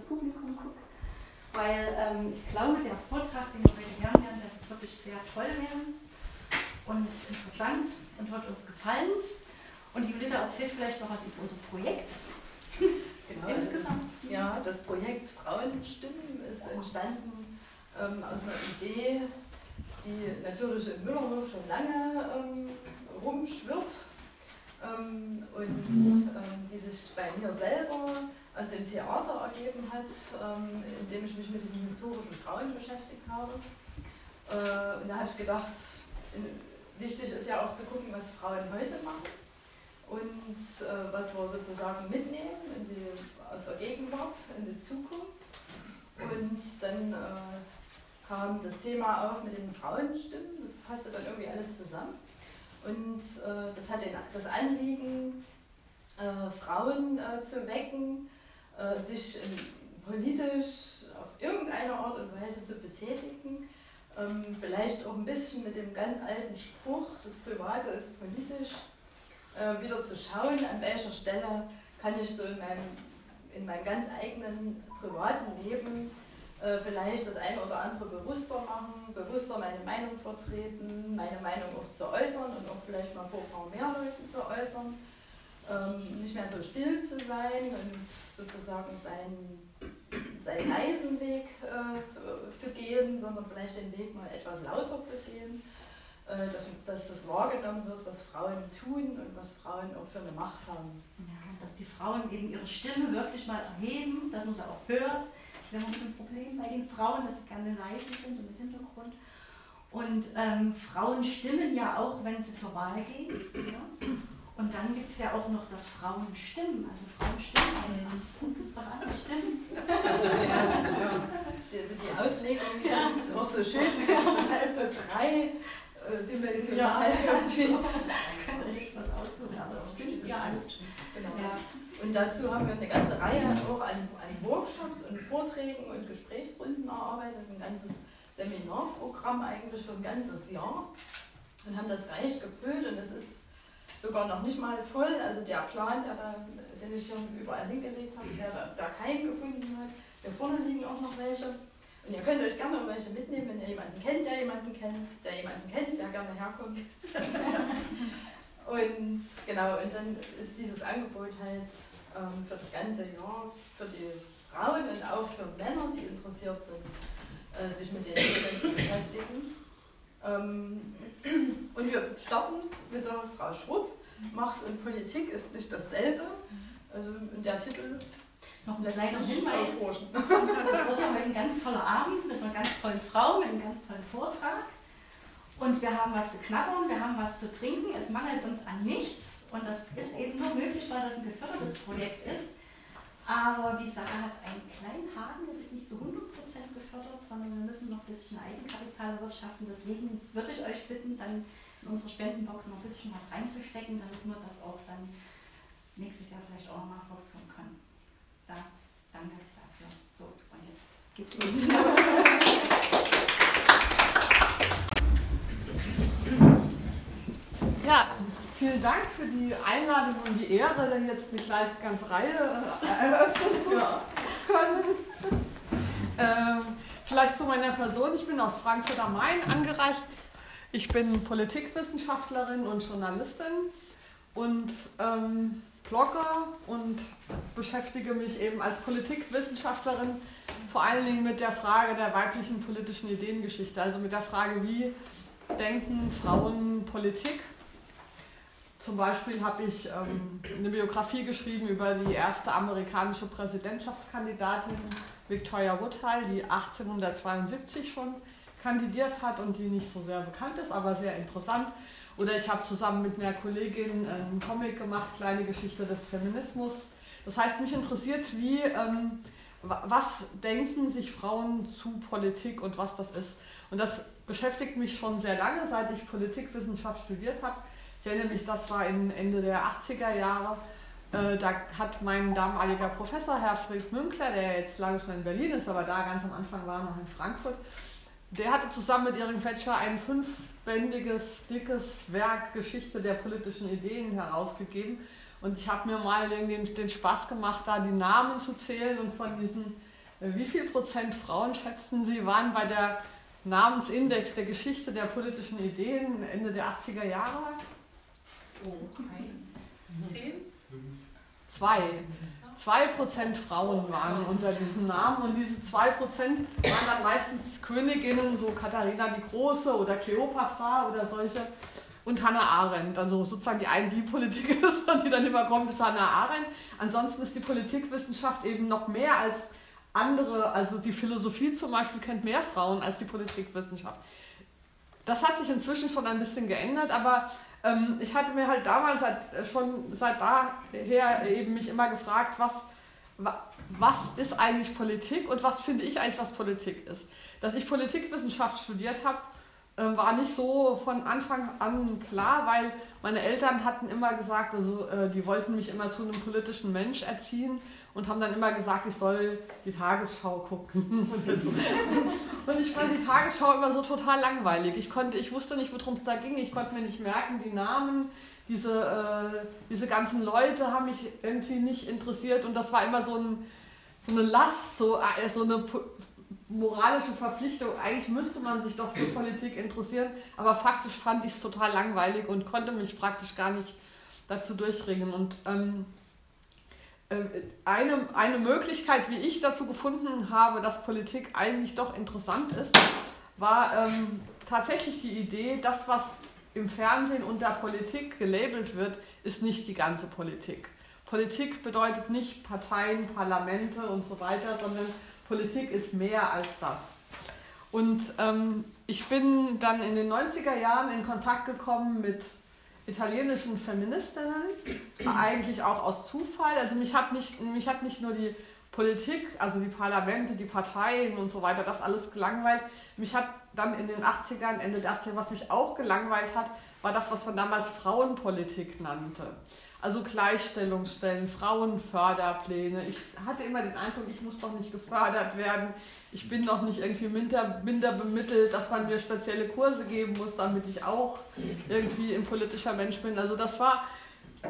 ins Publikum gucke, weil ähm, ich glaube, der Vortrag, den wir heute hören werden, der wird wirklich sehr toll werden und interessant und wird uns gefallen. Und Julita erzählt vielleicht noch was über unser Projekt. Genau, Insgesamt. Ja, das Projekt Frauenstimmen ist entstanden ähm, aus einer Idee, die natürlich in Müllerhof schon lange ähm, rumschwirrt ähm, und ähm, die sich bei mir selber aus dem Theater ergeben hat, ähm, indem ich mich mit diesen historischen Frauen beschäftigt habe. Äh, und da habe ich gedacht, wichtig ist ja auch zu gucken, was Frauen heute machen und äh, was wir sozusagen mitnehmen in die, aus der Gegenwart in die Zukunft. Und dann äh, kam das Thema auf mit den Frauenstimmen, das passte dann irgendwie alles zusammen. Und äh, das hat das Anliegen, äh, Frauen äh, zu wecken, äh, sich politisch auf irgendeine Art und Weise zu betätigen. Ähm, vielleicht auch ein bisschen mit dem ganz alten Spruch, das Private ist politisch, äh, wieder zu schauen, an welcher Stelle kann ich so in meinem, in meinem ganz eigenen privaten Leben äh, vielleicht das eine oder andere bewusster machen, bewusster meine Meinung vertreten, meine Meinung auch zu äußern und auch vielleicht mal vor ein paar mehr Leuten zu äußern. Ähm, nicht mehr so still zu sein und sozusagen seinen, seinen leisen Weg äh, zu gehen, sondern vielleicht den Weg mal etwas lauter zu gehen. Äh, dass, dass das wahrgenommen wird, was Frauen tun und was Frauen auch für eine Macht haben. Ja, dass die Frauen eben ihre Stimme wirklich mal erheben, dass man sie auch hört das ist ein Problem bei den Frauen, dass sie gerne leise sind und im Hintergrund. Und ähm, Frauen stimmen ja auch, wenn sie zur Wahl gehen. Ja? Und dann gibt es ja auch noch das Frauenstimmen. Also Frauen stimmen einfach. Das ist doch andere Stimmen. Ja, ja. Also die Auslegung ja. ist auch so schön. Das heißt so drei äh, dimensional ja. irgendwie. Könnt euch jetzt was aussuchen, aber es stimmt ja alles. Genau. Und dazu haben wir eine ganze Reihe auch an, an Workshops und Vorträgen und Gesprächsrunden erarbeitet, ein ganzes Seminarprogramm eigentlich für ein ganzes Jahr und haben das reich gefüllt und es ist sogar noch nicht mal voll. Also der Plan, der da, den ich hier überall hingelegt habe, der da, da keinen gefunden hat. Hier vorne liegen auch noch welche. Und ihr könnt euch gerne welche mitnehmen, wenn ihr jemanden kennt, der jemanden kennt, der jemanden kennt, der gerne herkommt. und genau, und dann ist dieses Angebot halt ähm, für das ganze Jahr für die Frauen und auch für Männer, die interessiert sind, äh, sich mit den Themen zu beschäftigen. Ähm, und wir starten mit der Frau Schrupp. Macht und Politik ist nicht dasselbe. Also der Titel noch ein kleiner Hinweis. Das wird ja heute ein ganz toller Abend mit einer ganz tollen Frau, mit einem ganz tollen Vortrag. Und wir haben was zu knabbern, wir haben was zu trinken. Es mangelt uns an nichts. Und das ist eben nur möglich, weil das ein gefördertes Projekt ist. Aber die Sache hat einen kleinen Haken, das ist nicht zu 100% gefördert, sondern wir müssen noch ein bisschen Eigenkapital erwirtschaften. Deswegen würde ich euch bitten, dann in unsere Spendenbox noch ein bisschen was reinzustecken, damit wir das auch dann nächstes Jahr vielleicht auch nochmal fortführen können. So, danke dafür. So, und jetzt geht's los. Ja, vielen Dank für die Einladung und die Ehre, denn jetzt eine kleine ganze Reihe äh, eröffnen zu können. Ähm, vielleicht zu meiner Person. Ich bin aus Frankfurt am Main angereist. Ich bin Politikwissenschaftlerin und Journalistin und ähm, Blogger und beschäftige mich eben als Politikwissenschaftlerin vor allen Dingen mit der Frage der weiblichen politischen Ideengeschichte, also mit der Frage, wie denken Frauen Politik zum Beispiel habe ich ähm, eine Biografie geschrieben über die erste amerikanische Präsidentschaftskandidatin Victoria Woodhull, die 1872 schon kandidiert hat und die nicht so sehr bekannt ist, aber sehr interessant. Oder ich habe zusammen mit einer Kollegin einen Comic gemacht, kleine Geschichte des Feminismus. Das heißt, mich interessiert, wie, ähm, was denken sich Frauen zu Politik und was das ist. Und das beschäftigt mich schon sehr lange, seit ich Politikwissenschaft studiert habe ich erinnere mich, das war Ende der 80er Jahre. Äh, da hat mein damaliger Professor, Herr Fried Münkler, der jetzt lange schon in Berlin ist, aber da ganz am Anfang war noch in Frankfurt, der hatte zusammen mit Erik Fetscher ein fünfbändiges, dickes Werk Geschichte der politischen Ideen herausgegeben. Und ich habe mir mal den, den Spaß gemacht, da die Namen zu zählen und von diesen Wie viel Prozent Frauen schätzen Sie waren bei der Namensindex der Geschichte der politischen Ideen Ende der 80er Jahre? Oh, ein, zehn? Zwei. Zwei Prozent Frauen waren unter diesen Namen und diese zwei Prozent waren dann meistens Königinnen, so Katharina die Große oder Kleopatra oder solche und Hannah Arendt. Also sozusagen die eine, die Politik ist, die dann immer kommt, ist Hannah Arendt. Ansonsten ist die Politikwissenschaft eben noch mehr als andere, also die Philosophie zum Beispiel kennt mehr Frauen als die Politikwissenschaft. Das hat sich inzwischen schon ein bisschen geändert, aber ähm, ich hatte mir halt damals äh, schon seit daher eben mich immer gefragt, was, was ist eigentlich Politik und was finde ich eigentlich, was Politik ist. Dass ich Politikwissenschaft studiert habe, ähm, war nicht so von Anfang an klar, weil meine Eltern hatten immer gesagt, also äh, die wollten mich immer zu einem politischen Mensch erziehen und haben dann immer gesagt, ich soll die Tagesschau gucken. und ich fand die Tagesschau immer so total langweilig. Ich, konnte, ich wusste nicht, worum es da ging. Ich konnte mir nicht merken, die Namen. Diese, äh, diese ganzen Leute haben mich irgendwie nicht interessiert und das war immer so, ein, so eine Last, so, äh, so eine moralische Verpflichtung. Eigentlich müsste man sich doch für Politik interessieren, aber faktisch fand ich es total langweilig und konnte mich praktisch gar nicht dazu durchringen. Und ähm, äh, eine, eine Möglichkeit, wie ich dazu gefunden habe, dass Politik eigentlich doch interessant ist, war ähm, tatsächlich die Idee, das, was im Fernsehen unter Politik gelabelt wird, ist nicht die ganze Politik. Politik bedeutet nicht Parteien, Parlamente und so weiter, sondern Politik ist mehr als das. Und ähm, ich bin dann in den 90er Jahren in Kontakt gekommen mit italienischen Feministinnen, eigentlich auch aus Zufall. Also mich hat nicht, mich hat nicht nur die Politik, also die Parlamente, die Parteien und so weiter, das alles gelangweilt. Mich hat dann in den 80ern, Ende der 80er, was mich auch gelangweilt hat, war das, was man damals Frauenpolitik nannte. Also Gleichstellungsstellen, Frauenförderpläne. Ich hatte immer den Eindruck, ich muss doch nicht gefördert werden. Ich bin doch nicht irgendwie minder, minder bemittelt, dass man mir spezielle Kurse geben muss, damit ich auch irgendwie ein politischer Mensch bin. Also das war, äh,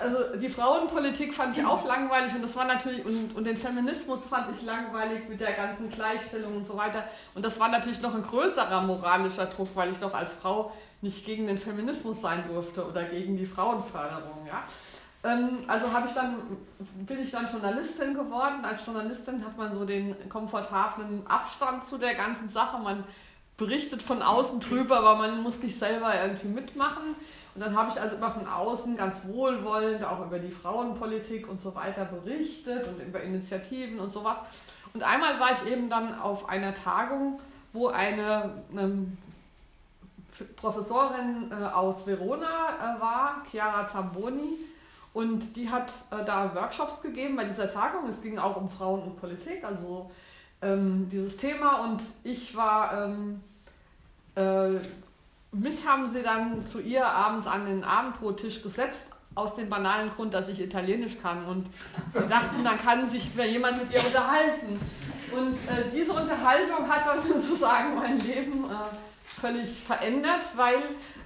also die Frauenpolitik fand ich auch langweilig und das war natürlich, und, und den Feminismus fand ich langweilig mit der ganzen Gleichstellung und so weiter. Und das war natürlich noch ein größerer moralischer Druck, weil ich doch als Frau nicht gegen den Feminismus sein durfte oder gegen die Frauenförderung. Ja? Ähm, also ich dann, bin ich dann Journalistin geworden. Als Journalistin hat man so den komfortablen Abstand zu der ganzen Sache. Man berichtet von außen drüber, aber man muss nicht selber irgendwie mitmachen. Und dann habe ich also immer von außen ganz wohlwollend auch über die Frauenpolitik und so weiter berichtet und über Initiativen und sowas. Und einmal war ich eben dann auf einer Tagung, wo eine, eine Professorin äh, aus Verona äh, war, Chiara Zamboni, und die hat äh, da Workshops gegeben bei dieser Tagung. Es ging auch um Frauen und Politik, also ähm, dieses Thema. Und ich war, ähm, äh, mich haben sie dann zu ihr abends an den Abendbrottisch gesetzt, aus dem banalen Grund, dass ich Italienisch kann. Und sie dachten, dann kann sich jemand mit ihr unterhalten. Und äh, diese Unterhaltung hat dann sozusagen mein Leben äh, völlig verändert, weil,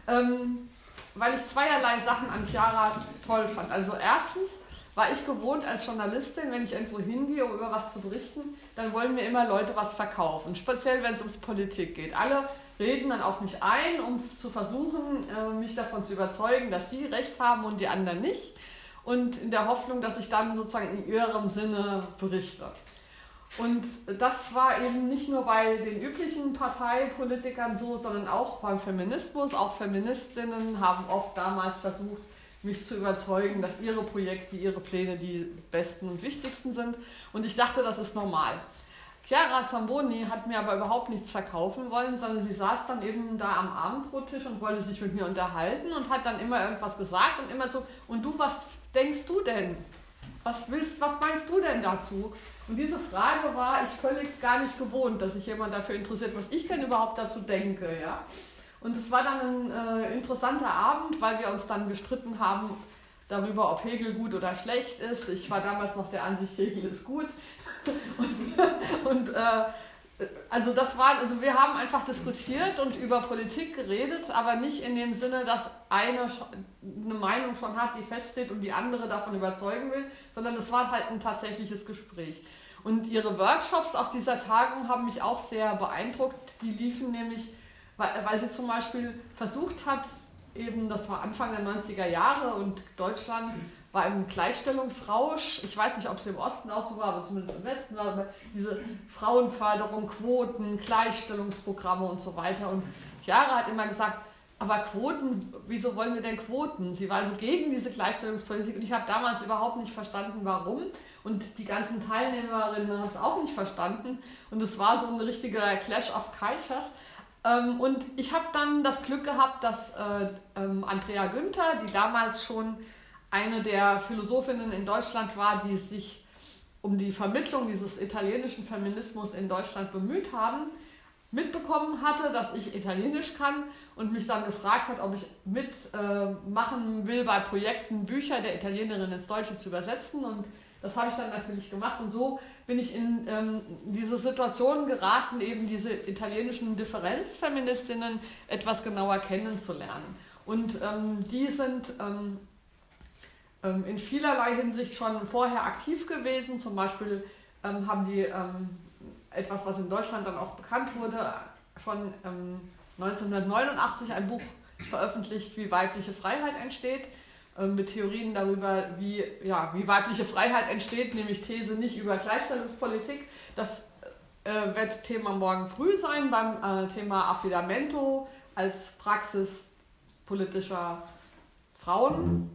ähm, weil ich zweierlei Sachen an Chiara toll fand. Also erstens war ich gewohnt als Journalistin, wenn ich irgendwo hingehe, um über was zu berichten, dann wollen mir immer Leute was verkaufen. Speziell, wenn es ums Politik geht. Alle reden dann auf mich ein, um zu versuchen, äh, mich davon zu überzeugen, dass die recht haben und die anderen nicht. Und in der Hoffnung, dass ich dann sozusagen in ihrem Sinne berichte. Und das war eben nicht nur bei den üblichen Parteipolitikern so, sondern auch beim Feminismus. Auch Feministinnen haben oft damals versucht, mich zu überzeugen, dass ihre Projekte, ihre Pläne die besten und wichtigsten sind. Und ich dachte, das ist normal. Chiara Zamboni hat mir aber überhaupt nichts verkaufen wollen, sondern sie saß dann eben da am Abendbrottisch und wollte sich mit mir unterhalten und hat dann immer irgendwas gesagt und immer so, und du, was denkst du denn? Was willst, was meinst du denn dazu? Und diese Frage war ich völlig gar nicht gewohnt, dass sich jemand dafür interessiert, was ich denn überhaupt dazu denke. Ja? Und es war dann ein äh, interessanter Abend, weil wir uns dann gestritten haben darüber, ob Hegel gut oder schlecht ist. Ich war damals noch der Ansicht, Hegel ist gut. Und, und äh, also das war, also wir haben einfach diskutiert und über Politik geredet, aber nicht in dem Sinne, dass eine eine Meinung schon hat, die feststeht und die andere davon überzeugen will, sondern es war halt ein tatsächliches Gespräch. Und ihre Workshops auf dieser Tagung haben mich auch sehr beeindruckt. Die liefen nämlich, weil, weil sie zum Beispiel versucht hat, eben, das war Anfang der 90er Jahre und Deutschland war im Gleichstellungsrausch. Ich weiß nicht, ob es im Osten auch so war, aber zumindest im Westen war diese Frauenförderung, Quoten, Gleichstellungsprogramme und so weiter. Und Chiara hat immer gesagt, aber Quoten, wieso wollen wir denn Quoten? Sie war also gegen diese Gleichstellungspolitik und ich habe damals überhaupt nicht verstanden, warum. Und die ganzen Teilnehmerinnen haben es auch nicht verstanden. Und es war so ein richtiger Clash of Cultures. Ähm, und ich habe dann das Glück gehabt, dass äh, ähm, Andrea Günther, die damals schon eine der Philosophinnen in Deutschland war, die sich um die Vermittlung dieses italienischen Feminismus in Deutschland bemüht haben, mitbekommen hatte, dass ich Italienisch kann und mich dann gefragt hat, ob ich mitmachen äh, will bei Projekten, Bücher der Italienerin ins Deutsche zu übersetzen. Und das habe ich dann natürlich gemacht. Und so bin ich in ähm, diese Situation geraten, eben diese italienischen Differenzfeministinnen etwas genauer kennenzulernen. Und ähm, die sind ähm, ähm in vielerlei Hinsicht schon vorher aktiv gewesen. Zum Beispiel ähm, haben die ähm, etwas, was in Deutschland dann auch bekannt wurde, schon 1989 ähm, ein Buch veröffentlicht, wie weibliche Freiheit entsteht, ähm, mit Theorien darüber, wie, ja, wie weibliche Freiheit entsteht, nämlich These nicht über Gleichstellungspolitik. Das äh, wird Thema morgen früh sein beim äh, Thema Affidamento als Praxis politischer Frauen.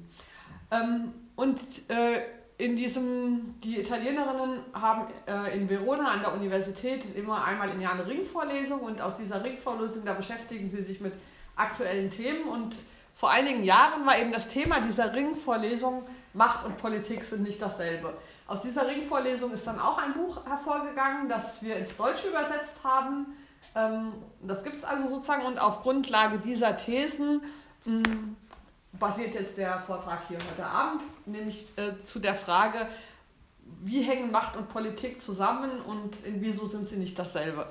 Ähm, und äh, in diesem, die Italienerinnen haben äh, in Verona an der Universität immer einmal im Jahr eine Ringvorlesung und aus dieser Ringvorlesung, da beschäftigen sie sich mit aktuellen Themen und vor einigen Jahren war eben das Thema dieser Ringvorlesung Macht und Politik sind nicht dasselbe. Aus dieser Ringvorlesung ist dann auch ein Buch hervorgegangen, das wir ins Deutsche übersetzt haben. Ähm, das gibt es also sozusagen und auf Grundlage dieser Thesen mh, hm, basiert jetzt der Vortrag hier heute Abend, nämlich äh, zu der Frage, wie hängen Macht und Politik zusammen und in wieso sind sie nicht dasselbe.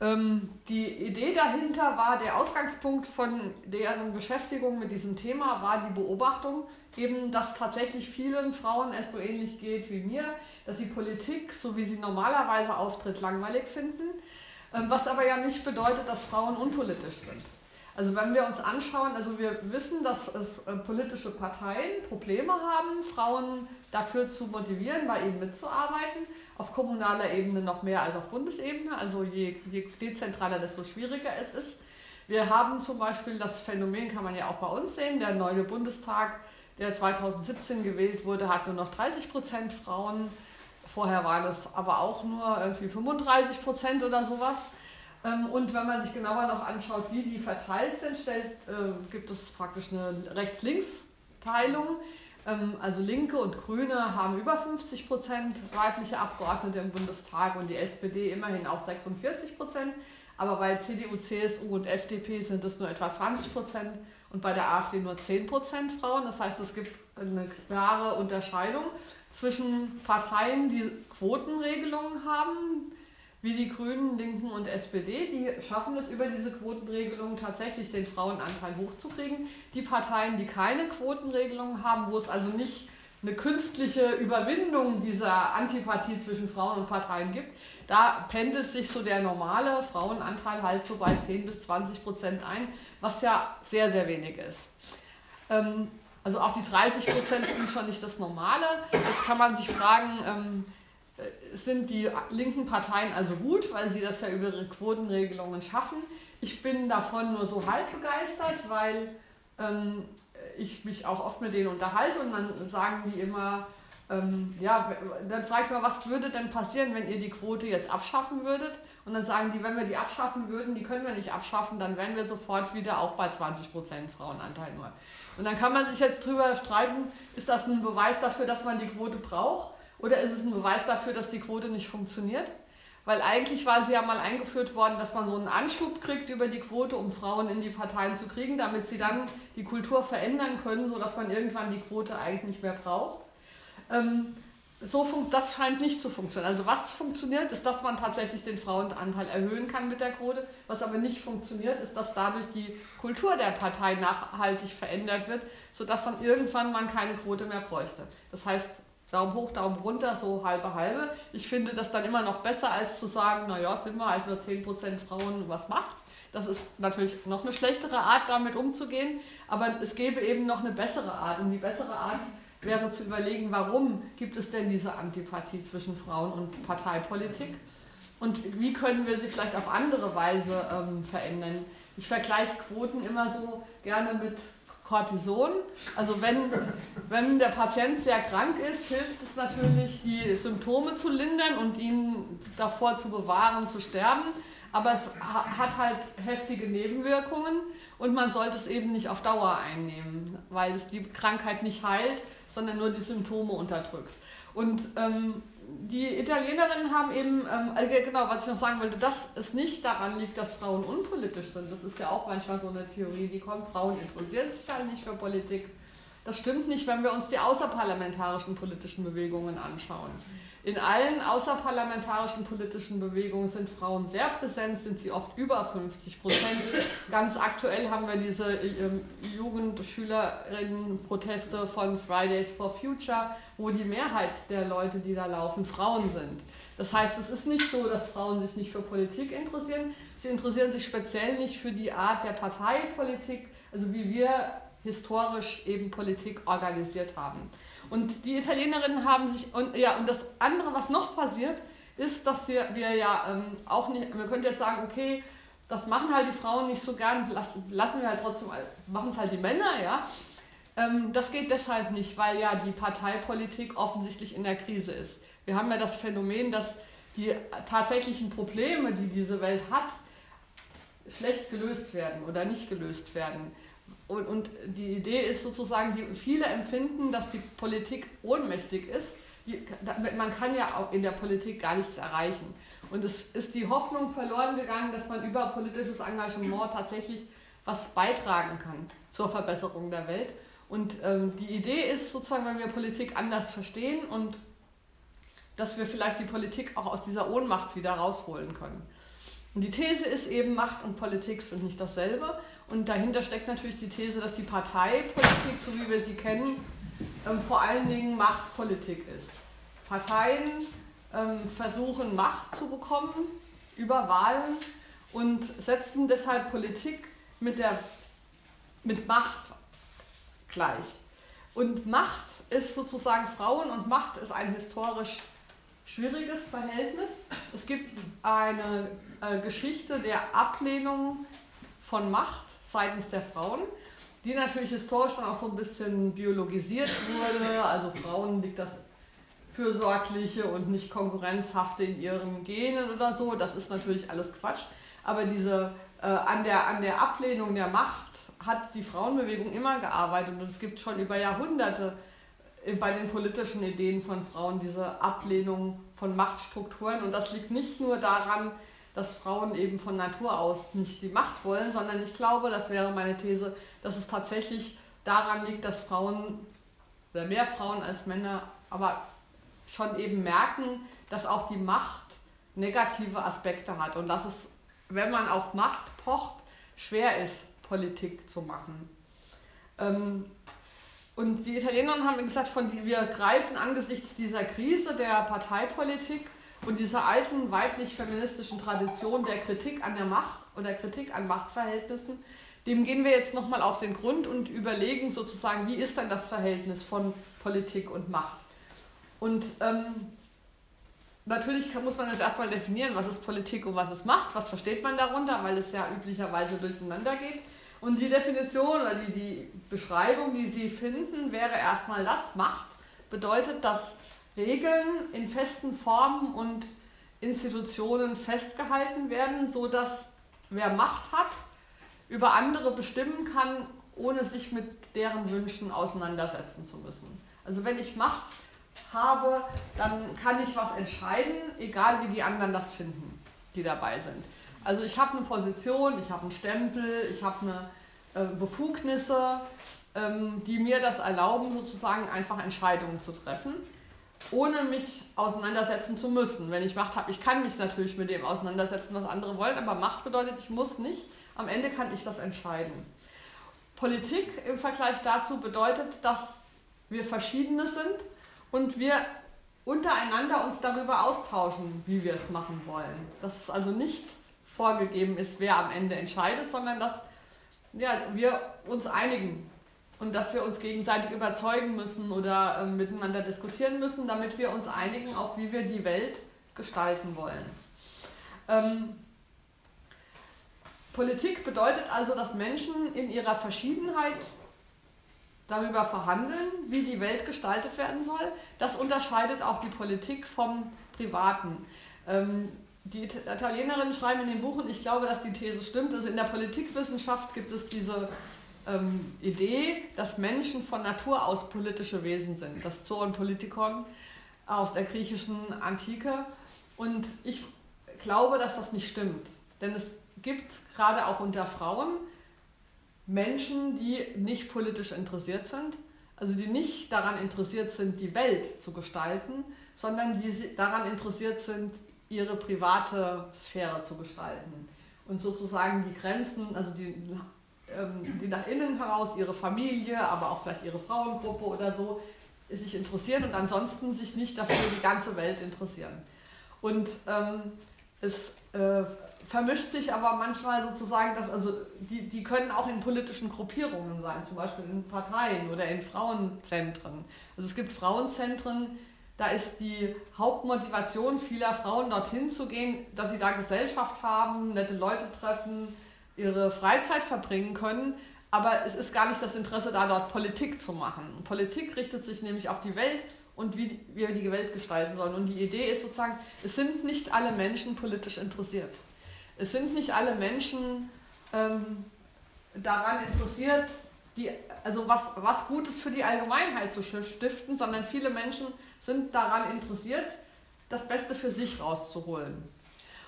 Ähm, die Idee dahinter war, der Ausgangspunkt von deren Beschäftigung mit diesem Thema war die Beobachtung, eben, dass tatsächlich vielen Frauen es so ähnlich geht wie mir, dass sie Politik, so wie sie normalerweise auftritt, langweilig finden, ähm, was aber ja nicht bedeutet, dass Frauen unpolitisch sind. Also wenn wir uns anschauen, also wir wissen, dass es äh, politische Parteien Probleme haben, Frauen dafür zu motivieren, bei ihnen mitzuarbeiten. Auf kommunaler Ebene noch mehr als auf Bundesebene. Also je, je dezentraler, desto schwieriger es ist. Wir haben zum Beispiel das Phänomen, kann man ja auch bei uns sehen, der neue Bundestag, der 2017 gewählt wurde, hat nur noch 30 Prozent Frauen. Vorher waren es aber auch nur irgendwie 35 Prozent oder sowas. Ähm, und wenn man sich genauer noch anschaut, wie die verteilt sind, stellt, äh, gibt es praktisch eine Rechts-Links-Teilung. Ähm, also Linke und Grüne haben über 50 Prozent weibliche Abgeordnete im Bundestag und die SPD immerhin auch 46 Prozent. Aber bei CDU, CSU und FDP sind es nur etwa 20 Prozent und bei der AfD nur 10 Prozent Frauen. Das heißt, es gibt eine klare Unterscheidung zwischen Parteien, die Quotenregelungen haben, wie die Grünen, Linken und SPD, die schaffen es über diese Quotenregelung tatsächlich den Frauenanteil hochzukriegen. Die Parteien, die keine Quotenregelung haben, wo es also nicht eine künstliche Überwindung dieser Antipathie zwischen Frauen und Parteien gibt, da pendelt sich so der normale Frauenanteil halt so bei 10 bis 20 Prozent ein, was ja sehr, sehr wenig ist. Ähm, also auch die 30 Prozent sind schon nicht das Normale. Jetzt kann man sich fragen, ähm, äh, sind die linken Parteien also gut, weil sie das ja über ihre Quotenregelungen schaffen. Ich bin davon nur so halb begeistert, weil ähm, ich mich auch oft mit denen unterhalte und dann sagen die immer, ähm, ja, dann frage ich mal, was würde denn passieren, wenn ihr die Quote jetzt abschaffen würdet? Und dann sagen die, wenn wir die abschaffen würden, die können wir nicht abschaffen, dann wären wir sofort wieder auch bei 20% Frauenanteil nur. Und dann kann man sich jetzt drüber streiten, ist das ein Beweis dafür, dass man die Quote braucht? Oder ist es ein Beweis dafür, dass die Quote nicht funktioniert? Weil eigentlich war sie ja mal eingeführt worden, dass man so einen Anschub kriegt über die Quote, um Frauen in die Parteien zu kriegen, damit sie dann die Kultur verändern können, sodass man irgendwann die Quote eigentlich nicht mehr braucht. Ähm, so das scheint nicht zu funktionieren. Also was funktioniert, ist, dass man tatsächlich den Frauenanteil erhöhen kann mit der Quote. Was aber nicht funktioniert, ist, dass dadurch die Kultur der Partei nachhaltig verändert wird, sodass dann irgendwann man keine Quote mehr bräuchte. Das heißt, Daumen hoch, Daumen runter, so halbe halbe. Ich finde das dann immer noch besser, als zu sagen, naja, sind wir halt nur 10% Frauen, was macht's? Das ist natürlich noch eine schlechtere Art, damit umzugehen, aber es gäbe eben noch eine bessere Art. Und die bessere Art wäre zu überlegen, warum gibt es denn diese Antipathie zwischen Frauen und Parteipolitik? Und wie können wir sie vielleicht auf andere Weise ähm, verändern? Ich vergleiche Quoten immer so gerne mit Cortison. Also wenn, wenn der Patient sehr krank ist, hilft es natürlich, die Symptome zu lindern und ihn davor zu bewahren, zu sterben. Aber es hat halt heftige Nebenwirkungen und man sollte es eben nicht auf Dauer einnehmen, weil es die Krankheit nicht heilt, sondern nur die Symptome unterdrückt. Und ähm, die Italienerinnen haben eben, ähm, also genau, was ich noch sagen wollte, dass es nicht daran liegt, dass Frauen unpolitisch sind. Das ist ja auch manchmal so eine Theorie, die kommt, Frauen interessieren sich halt nicht für Politik. Das stimmt nicht, wenn wir uns die außerparlamentarischen politischen Bewegungen anschauen. In allen außerparlamentarischen politischen Bewegungen sind Frauen sehr präsent, sind sie oft über 50 Prozent. Ganz aktuell haben wir diese ähm, Jugendschülerinnen-Proteste von Fridays for Future, wo die Mehrheit der Leute, die da laufen, Frauen sind. Das heißt, es ist nicht so, dass Frauen sich nicht für Politik interessieren. Sie interessieren sich speziell nicht für die Art der Parteipolitik, also wie wir historisch eben Politik organisiert haben. Und die Italienerinnen haben sich, und ja, und das andere, was noch passiert, ist, dass wir, wir ja ähm, auch nicht, wir können jetzt sagen, okay, das machen halt die Frauen nicht so gern, lassen, lassen wir halt trotzdem, machen es halt die Männer, ja. Ähm, das geht deshalb nicht, weil ja die Parteipolitik offensichtlich in der Krise ist. Wir haben ja das Phänomen, dass die tatsächlichen Probleme, die diese Welt hat, schlecht gelöst werden oder nicht gelöst werden. Und, und die Idee ist sozusagen, die, viele empfinden, dass die Politik ohnmächtig ist. Die, man kann ja auch in der Politik gar nichts erreichen. Und es ist die Hoffnung verloren gegangen, dass man über politisches Engagement tatsächlich was beitragen kann zur Verbesserung der Welt. Und ähm, die Idee ist sozusagen, wenn wir Politik anders verstehen und dass wir vielleicht die Politik auch aus dieser Ohnmacht wieder rausholen können. Und die These ist eben, Macht und Politik sind nicht dasselbe. Und dahinter steckt natürlich die These, dass die Parteipolitik, so wie wir sie kennen, ähm, vor allen Dingen Machtpolitik ist. Parteien ähm, versuchen Macht zu bekommen über Wahlen und setzen deshalb Politik mit, der, mit Macht gleich. Und Macht ist sozusagen Frauen und Macht ist ein historisch schwieriges Verhältnis. Es gibt eine äh, Geschichte der Ablehnung von Macht seitens der Frauen, die natürlich historisch dann auch so ein bisschen biologisiert wurde. Also Frauen liegt das Fürsorgliche und nicht Konkurrenzhafte in ihren Genen oder so. Das ist natürlich alles Quatsch. Aber diese, äh, an, der, an der Ablehnung der Macht hat die Frauenbewegung immer gearbeitet und es gibt schon über Jahrhunderte bei den politischen Ideen von Frauen diese Ablehnung von Machtstrukturen. Und das liegt nicht nur daran, dass Frauen eben von Natur aus nicht die Macht wollen, sondern ich glaube, das wäre meine These, dass es tatsächlich daran liegt, dass Frauen oder mehr Frauen als Männer aber schon eben merken, dass auch die Macht negative Aspekte hat und dass es, wenn man auf Macht pocht, schwer ist, Politik zu machen. Ähm, und die Italiener haben gesagt, von die, wir greifen angesichts dieser Krise der Parteipolitik und dieser alten weiblich-feministischen Tradition der Kritik an der Macht oder Kritik an Machtverhältnissen, dem gehen wir jetzt nochmal auf den Grund und überlegen sozusagen, wie ist denn das Verhältnis von Politik und Macht. Und ähm, natürlich muss man jetzt erstmal definieren, was ist Politik und was ist Macht, was versteht man darunter, weil es ja üblicherweise durcheinander geht. Und die Definition oder die, die Beschreibung, die Sie finden, wäre erstmal das. Macht bedeutet, dass Regeln in festen Formen und Institutionen festgehalten werden, sodass wer Macht hat, über andere bestimmen kann, ohne sich mit deren Wünschen auseinandersetzen zu müssen. Also wenn ich Macht habe, dann kann ich was entscheiden, egal wie die anderen das finden, die dabei sind. Also ich habe eine Position, ich habe einen Stempel, ich habe eine äh, Befugnisse, ähm, die mir das erlauben, sozusagen einfach Entscheidungen zu treffen, ohne mich auseinandersetzen zu müssen. Wenn ich Macht habe, ich kann mich natürlich mit dem auseinandersetzen, was andere wollen, aber Macht bedeutet, ich muss nicht. Am Ende kann ich das entscheiden. Politik im Vergleich dazu bedeutet, dass wir verschiedene sind und wir untereinander uns darüber austauschen, wie wir es machen wollen. Dass es also nicht vorgegeben ist, wer am Ende entscheidet, sondern dass ja, wir uns einigen und dass wir uns gegenseitig überzeugen müssen oder äh, miteinander diskutieren müssen, damit wir uns einigen, auf wie wir die Welt gestalten wollen. Ähm, Politik bedeutet also, dass Menschen in ihrer Verschiedenheit darüber verhandeln, wie die Welt gestaltet werden soll. Das unterscheidet auch die Politik vom Privaten. Ähm, die Italienerinnen schreiben in dem Buch, und ich glaube, dass die These stimmt, also in der Politikwissenschaft gibt es diese ähm, Idee, dass Menschen von Natur aus politische Wesen sind. Das Zoon Politikon aus der griechischen Antike. Und ich glaube, dass das nicht stimmt. Denn es gibt gerade auch unter Frauen Menschen, die nicht politisch interessiert sind, also die nicht daran interessiert sind, die Welt zu gestalten, sondern die daran interessiert sind, ihre private Sphäre zu gestalten und sozusagen die Grenzen, also die, ähm, die nach innen heraus, ihre Familie, aber auch vielleicht ihre Frauengruppe oder so, sich interessieren und ansonsten sich nicht dafür die ganze Welt interessieren. Und ähm, es äh, vermischt sich aber manchmal sozusagen, dass also die, die können auch in politischen Gruppierungen sein, zum Beispiel in Parteien oder in Frauenzentren. Also es gibt Frauenzentren, da ist die Hauptmotivation vieler Frauen dorthin zu gehen, dass sie da Gesellschaft haben, nette Leute treffen, ihre Freizeit verbringen können. Aber es ist gar nicht das Interesse da, dort Politik zu machen. Politik richtet sich nämlich auf die Welt und wie wir die Welt gestalten sollen. Und die Idee ist sozusagen, es sind nicht alle Menschen politisch interessiert. Es sind nicht alle Menschen ähm, daran interessiert, die, also was, was Gutes für die Allgemeinheit zu stiften, sondern viele Menschen sind daran interessiert, das Beste für sich rauszuholen.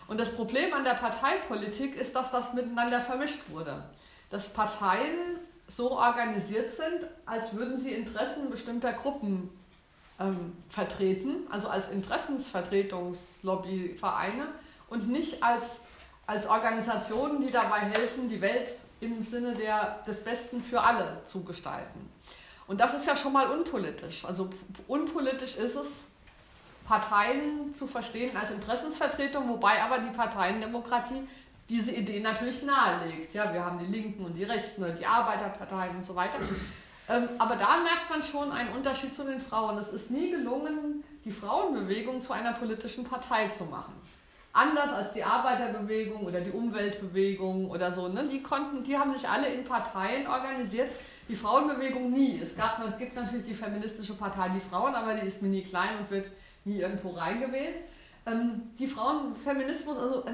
Und das Problem an der Parteipolitik ist, dass das miteinander vermischt wurde. Dass Parteien so organisiert sind, als würden sie Interessen bestimmter Gruppen ähm, vertreten, also als Interessensvertretungslobbyvereine und nicht als, als Organisationen, die dabei helfen, die Welt im Sinne der, des Besten für alle zu gestalten. Und das ist ja schon mal unpolitisch. Also unpolitisch ist es, Parteien zu verstehen als Interessensvertretung, wobei aber die Parteiendemokratie diese Idee natürlich nahelegt. Ja, wir haben die Linken und die Rechten und die Arbeiterparteien und so weiter. Ähm, aber da merkt man schon einen Unterschied zu den Frauen. Es ist nie gelungen, die Frauenbewegung zu einer politischen Partei zu machen. Anders als die Arbeiterbewegung oder die Umweltbewegung oder so. Ne? Die, konnten, die haben sich alle in Parteien organisiert. Die Frauenbewegung nie. Es gab, gibt natürlich die feministische Partei Die Frauen, aber die ist mini klein und wird nie irgendwo reingewählt. Ähm, die Frauenfeminismus, also äh,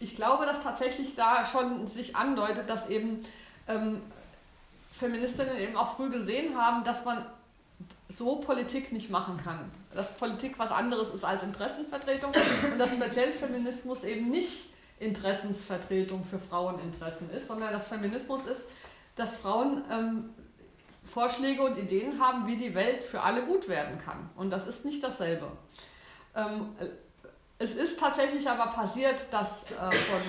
ich glaube, dass tatsächlich da schon sich andeutet, dass eben ähm, Feministinnen eben auch früh gesehen haben, dass man so Politik nicht machen kann. Dass Politik was anderes ist als Interessenvertretung und dass speziell Feminismus eben nicht Interessensvertretung für Fraueninteressen ist, sondern dass Feminismus ist, dass Frauen ähm, Vorschläge und Ideen haben, wie die Welt für alle gut werden kann. Und das ist nicht dasselbe. Ähm, es ist tatsächlich aber passiert, dass äh, von,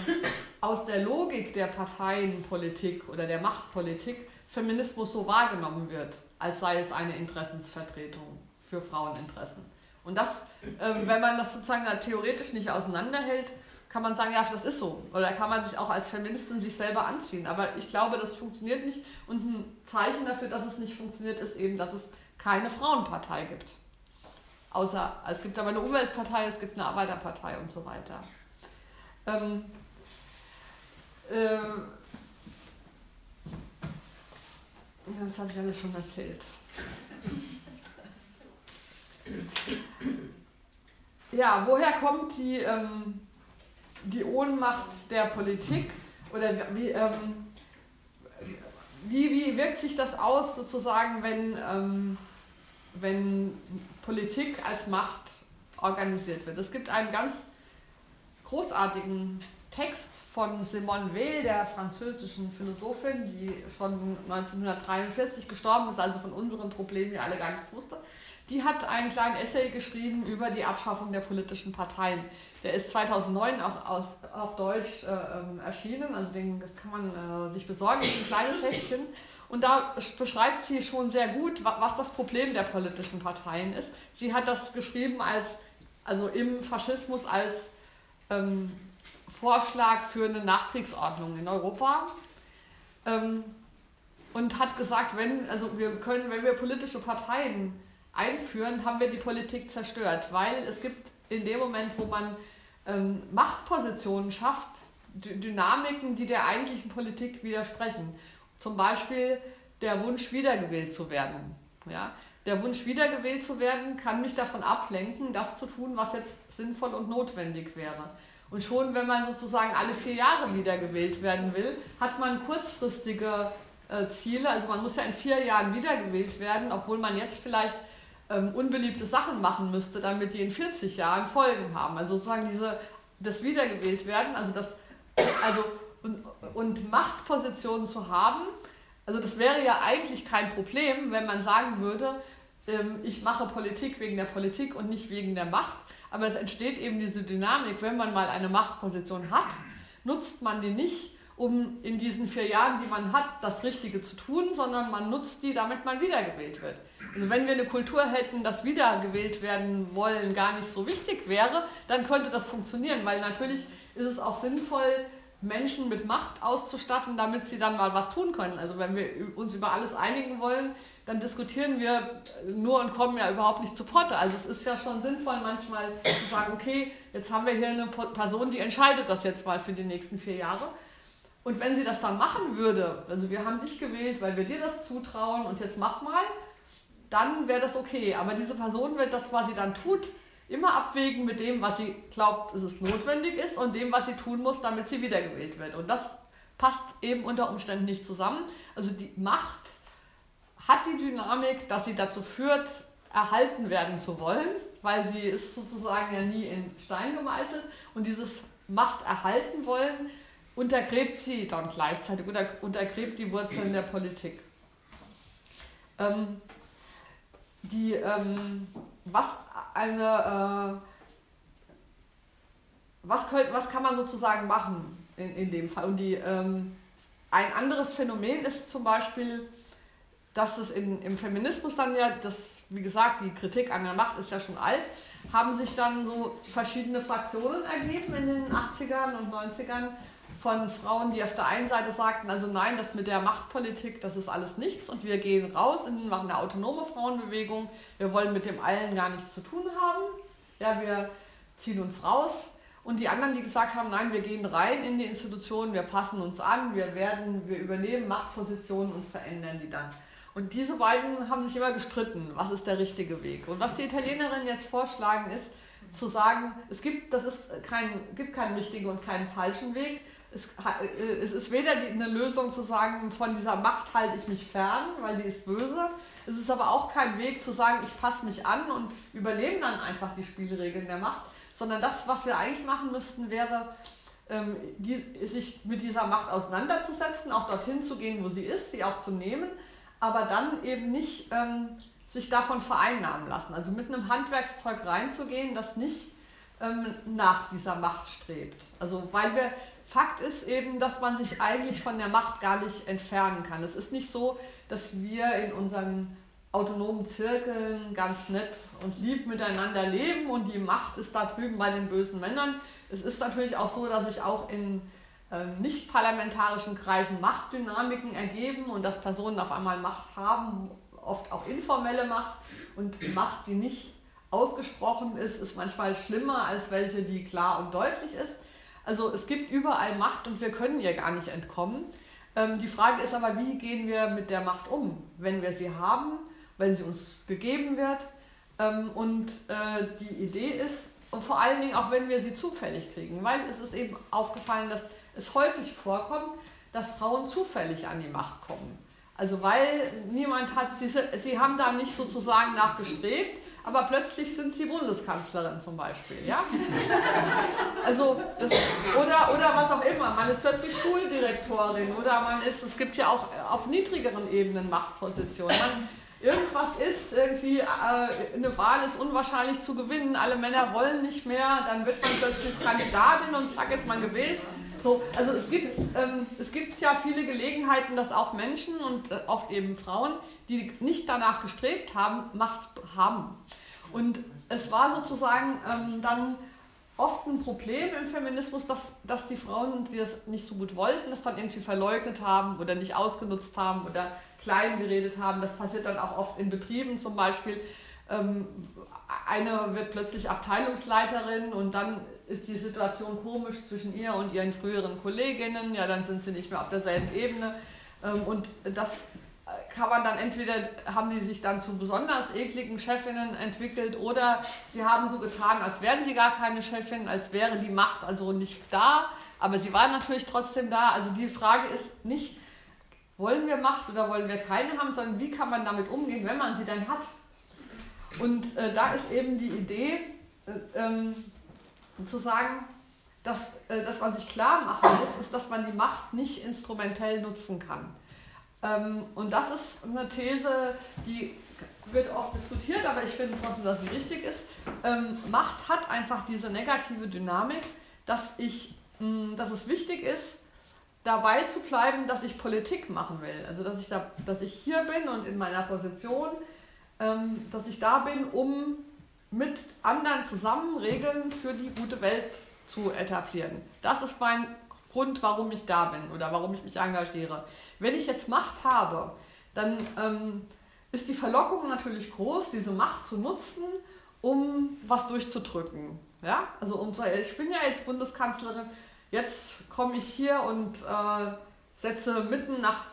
aus der Logik der Parteienpolitik oder der Machtpolitik Feminismus so wahrgenommen wird, als sei es eine Interessensvertretung für Fraueninteressen. Und das, ähm, wenn man das sozusagen theoretisch nicht auseinanderhält, kann man sagen, ja, das ist so. Oder kann man sich auch als Feministin sich selber anziehen. Aber ich glaube, das funktioniert nicht. Und ein Zeichen dafür, dass es nicht funktioniert, ist eben, dass es keine Frauenpartei gibt. Außer, es gibt aber eine Umweltpartei, es gibt eine Arbeiterpartei und so weiter. Ähm, äh, das habe ich alles schon erzählt. Ja, woher kommt die, ähm, die Ohnmacht der Politik? Oder wie, ähm, wie, wie wirkt sich das aus, sozusagen, wenn, ähm, wenn Politik als Macht organisiert wird? Es gibt einen ganz großartigen Text von Simone Weil, der französischen Philosophin, die schon 1943 gestorben ist, also von unseren Problemen ja alle gar nichts wusste. die hat einen kleinen Essay geschrieben über die Abschaffung der politischen Parteien. Der ist 2009 auch aus, auf Deutsch äh, ähm, erschienen, also den, das kann man äh, sich besorgen, ist ein kleines Heftchen. Und da beschreibt sie schon sehr gut, was das Problem der politischen Parteien ist. Sie hat das geschrieben als, also im Faschismus als ähm, Vorschlag für eine Nachkriegsordnung in Europa. Ähm, und hat gesagt, wenn, also wir können, wenn wir politische Parteien einführen, haben wir die Politik zerstört, weil es gibt in dem Moment, wo man ähm, Machtpositionen schafft, Dynamiken, die der eigentlichen Politik widersprechen. Zum Beispiel der Wunsch, wiedergewählt zu werden. Ja? Der Wunsch, wiedergewählt zu werden, kann mich davon ablenken, das zu tun, was jetzt sinnvoll und notwendig wäre. Und schon, wenn man sozusagen alle vier Jahre wiedergewählt werden will, hat man kurzfristige äh, Ziele. Also man muss ja in vier Jahren wiedergewählt werden, obwohl man jetzt vielleicht ähm, unbeliebte Sachen machen müsste, damit die in 40 Jahren Folgen haben. Also sozusagen diese, das Wiedergewählt werden, also das, also und, und Machtpositionen zu haben, also das wäre ja eigentlich kein Problem, wenn man sagen würde, ähm, ich mache Politik wegen der Politik und nicht wegen der Macht. Aber es entsteht eben diese Dynamik, wenn man mal eine Machtposition hat, nutzt man die nicht, um in diesen vier Jahren, die man hat, das Richtige zu tun, sondern man nutzt die, damit man wiedergewählt wird. Also wenn wir eine Kultur hätten, dass wiedergewählt werden wollen gar nicht so wichtig wäre, dann könnte das funktionieren, weil natürlich ist es auch sinnvoll, Menschen mit Macht auszustatten, damit sie dann mal was tun können. Also wenn wir uns über alles einigen wollen, dann diskutieren wir nur und kommen ja überhaupt nicht zu Potte. Also es ist ja schon sinnvoll manchmal zu sagen, okay, jetzt haben wir hier eine Person, die entscheidet das jetzt mal für die nächsten vier Jahre. Und wenn sie das dann machen würde, also wir haben dich gewählt, weil wir dir das zutrauen und jetzt mach mal, dann wäre das okay. Aber diese Person wird das, was sie dann tut, immer abwägen mit dem, was sie glaubt, dass es notwendig ist und dem, was sie tun muss, damit sie wiedergewählt wird. Und das passt eben unter Umständen nicht zusammen. Also die Macht hat die Dynamik, dass sie dazu führt, erhalten werden zu wollen, weil sie ist sozusagen ja nie in Stein gemeißelt. Und dieses Macht erhalten wollen untergräbt sie dann gleichzeitig oder untergräbt die Wurzeln der Politik. Ähm, die, ähm, was eine, äh, was, könnt, was kann man sozusagen machen in, in dem Fall? Und die, ähm, ein anderes Phänomen ist zum Beispiel, dass es in, im Feminismus dann ja, das, wie gesagt, die Kritik an der Macht ist ja schon alt, haben sich dann so verschiedene Fraktionen ergeben in den 80ern und 90ern von Frauen, die auf der einen Seite sagten, also nein, das mit der Machtpolitik, das ist alles nichts und wir gehen raus und machen eine autonome Frauenbewegung. Wir wollen mit dem allen gar nichts zu tun haben. Ja, wir ziehen uns raus. Und die anderen, die gesagt haben, nein, wir gehen rein in die Institutionen, wir passen uns an, wir werden, wir übernehmen Machtpositionen und verändern die dann. Und diese beiden haben sich immer gestritten, was ist der richtige Weg. Und was die Italienerinnen jetzt vorschlagen, ist zu sagen, es gibt, das ist kein, gibt keinen richtigen und keinen falschen Weg, es, äh, es ist weder eine Lösung zu sagen, von dieser Macht halte ich mich fern, weil die ist böse. Es ist aber auch kein Weg zu sagen, ich passe mich an und übernehme dann einfach die Spielregeln der Macht, sondern das, was wir eigentlich machen müssten, wäre, ähm, die, sich mit dieser Macht auseinanderzusetzen, auch dorthin zu gehen, wo sie ist, sie auch zu nehmen, aber dann eben nicht ähm, sich davon vereinnahmen lassen. Also mit einem Handwerkszeug reinzugehen, das nicht ähm, nach dieser Macht strebt. Also weil wir Fakt ist eben, dass man sich eigentlich von der Macht gar nicht entfernen kann. Es ist nicht so, dass wir in unseren autonomen Zirkeln ganz nett und lieb miteinander leben und die Macht ist da drüben bei den bösen Männern. Es ist natürlich auch so, dass sich auch in äh, nicht parlamentarischen Kreisen Machtdynamiken ergeben und dass Personen auf einmal Macht haben, oft auch informelle Macht und Macht, die nicht ausgesprochen ist, ist manchmal schlimmer als welche, die klar und deutlich ist. Also es gibt überall Macht und wir können ihr gar nicht entkommen. Ähm, die Frage ist aber, wie gehen wir mit der Macht um, wenn wir sie haben, wenn sie uns gegeben wird. Ähm, und äh, die Idee ist, und vor allen Dingen auch wenn wir sie zufällig kriegen, weil es ist eben aufgefallen, dass es häufig vorkommt, dass Frauen zufällig an die Macht kommen. Also weil niemand hat, sie, sie haben da nicht sozusagen nachgestrebt, aber plötzlich sind sie Bundeskanzlerin zum Beispiel. Ja? Also das, oder, oder was auch immer, man ist plötzlich Schuldirektorin oder man ist, es gibt ja auch auf niedrigeren Ebenen Machtpositionen. Man irgendwas ist, irgendwie äh, eine Wahl ist unwahrscheinlich zu gewinnen, alle Männer wollen nicht mehr, dann wird man plötzlich Kandidatin und zack ist man gewählt. So, also es gibt, ähm, es gibt ja viele Gelegenheiten, dass auch Menschen und äh, oft eben Frauen, die nicht danach gestrebt haben, Macht haben. Und es war sozusagen ähm, dann oft ein Problem im Feminismus, dass, dass die Frauen, die das nicht so gut wollten, das dann irgendwie verleugnet haben oder nicht ausgenutzt haben oder klein geredet haben. Das passiert dann auch oft in Betrieben zum Beispiel. Ähm, eine wird plötzlich Abteilungsleiterin und dann ist die Situation komisch zwischen ihr und ihren früheren Kolleginnen. Ja, dann sind sie nicht mehr auf derselben Ebene. Ähm, und das kann man dann entweder, haben die sich dann zu besonders ekligen Chefinnen entwickelt oder sie haben so getan, als wären sie gar keine Chefin, als wäre die Macht also nicht da, aber sie waren natürlich trotzdem da. Also die Frage ist nicht, wollen wir Macht oder wollen wir keine haben, sondern wie kann man damit umgehen, wenn man sie dann hat. Und äh, da ist eben die Idee, äh, ähm, zu sagen, dass, äh, dass man sich klar machen muss, ist, dass man die Macht nicht instrumentell nutzen kann. Ähm, und das ist eine These, die wird oft diskutiert, aber ich finde trotzdem, dass sie richtig ist. Ähm, Macht hat einfach diese negative Dynamik, dass, ich, mh, dass es wichtig ist, dabei zu bleiben, dass ich Politik machen will. Also dass ich, da, dass ich hier bin und in meiner Position, ähm, dass ich da bin, um mit anderen zusammen Regeln für die gute Welt zu etablieren. Das ist mein Grund, warum ich da bin oder warum ich mich engagiere. Wenn ich jetzt Macht habe, dann ähm, ist die Verlockung natürlich groß, diese Macht zu nutzen, um was durchzudrücken. Ja? Also um zu, ich bin ja jetzt Bundeskanzlerin, jetzt komme ich hier und äh, setze mitten nach,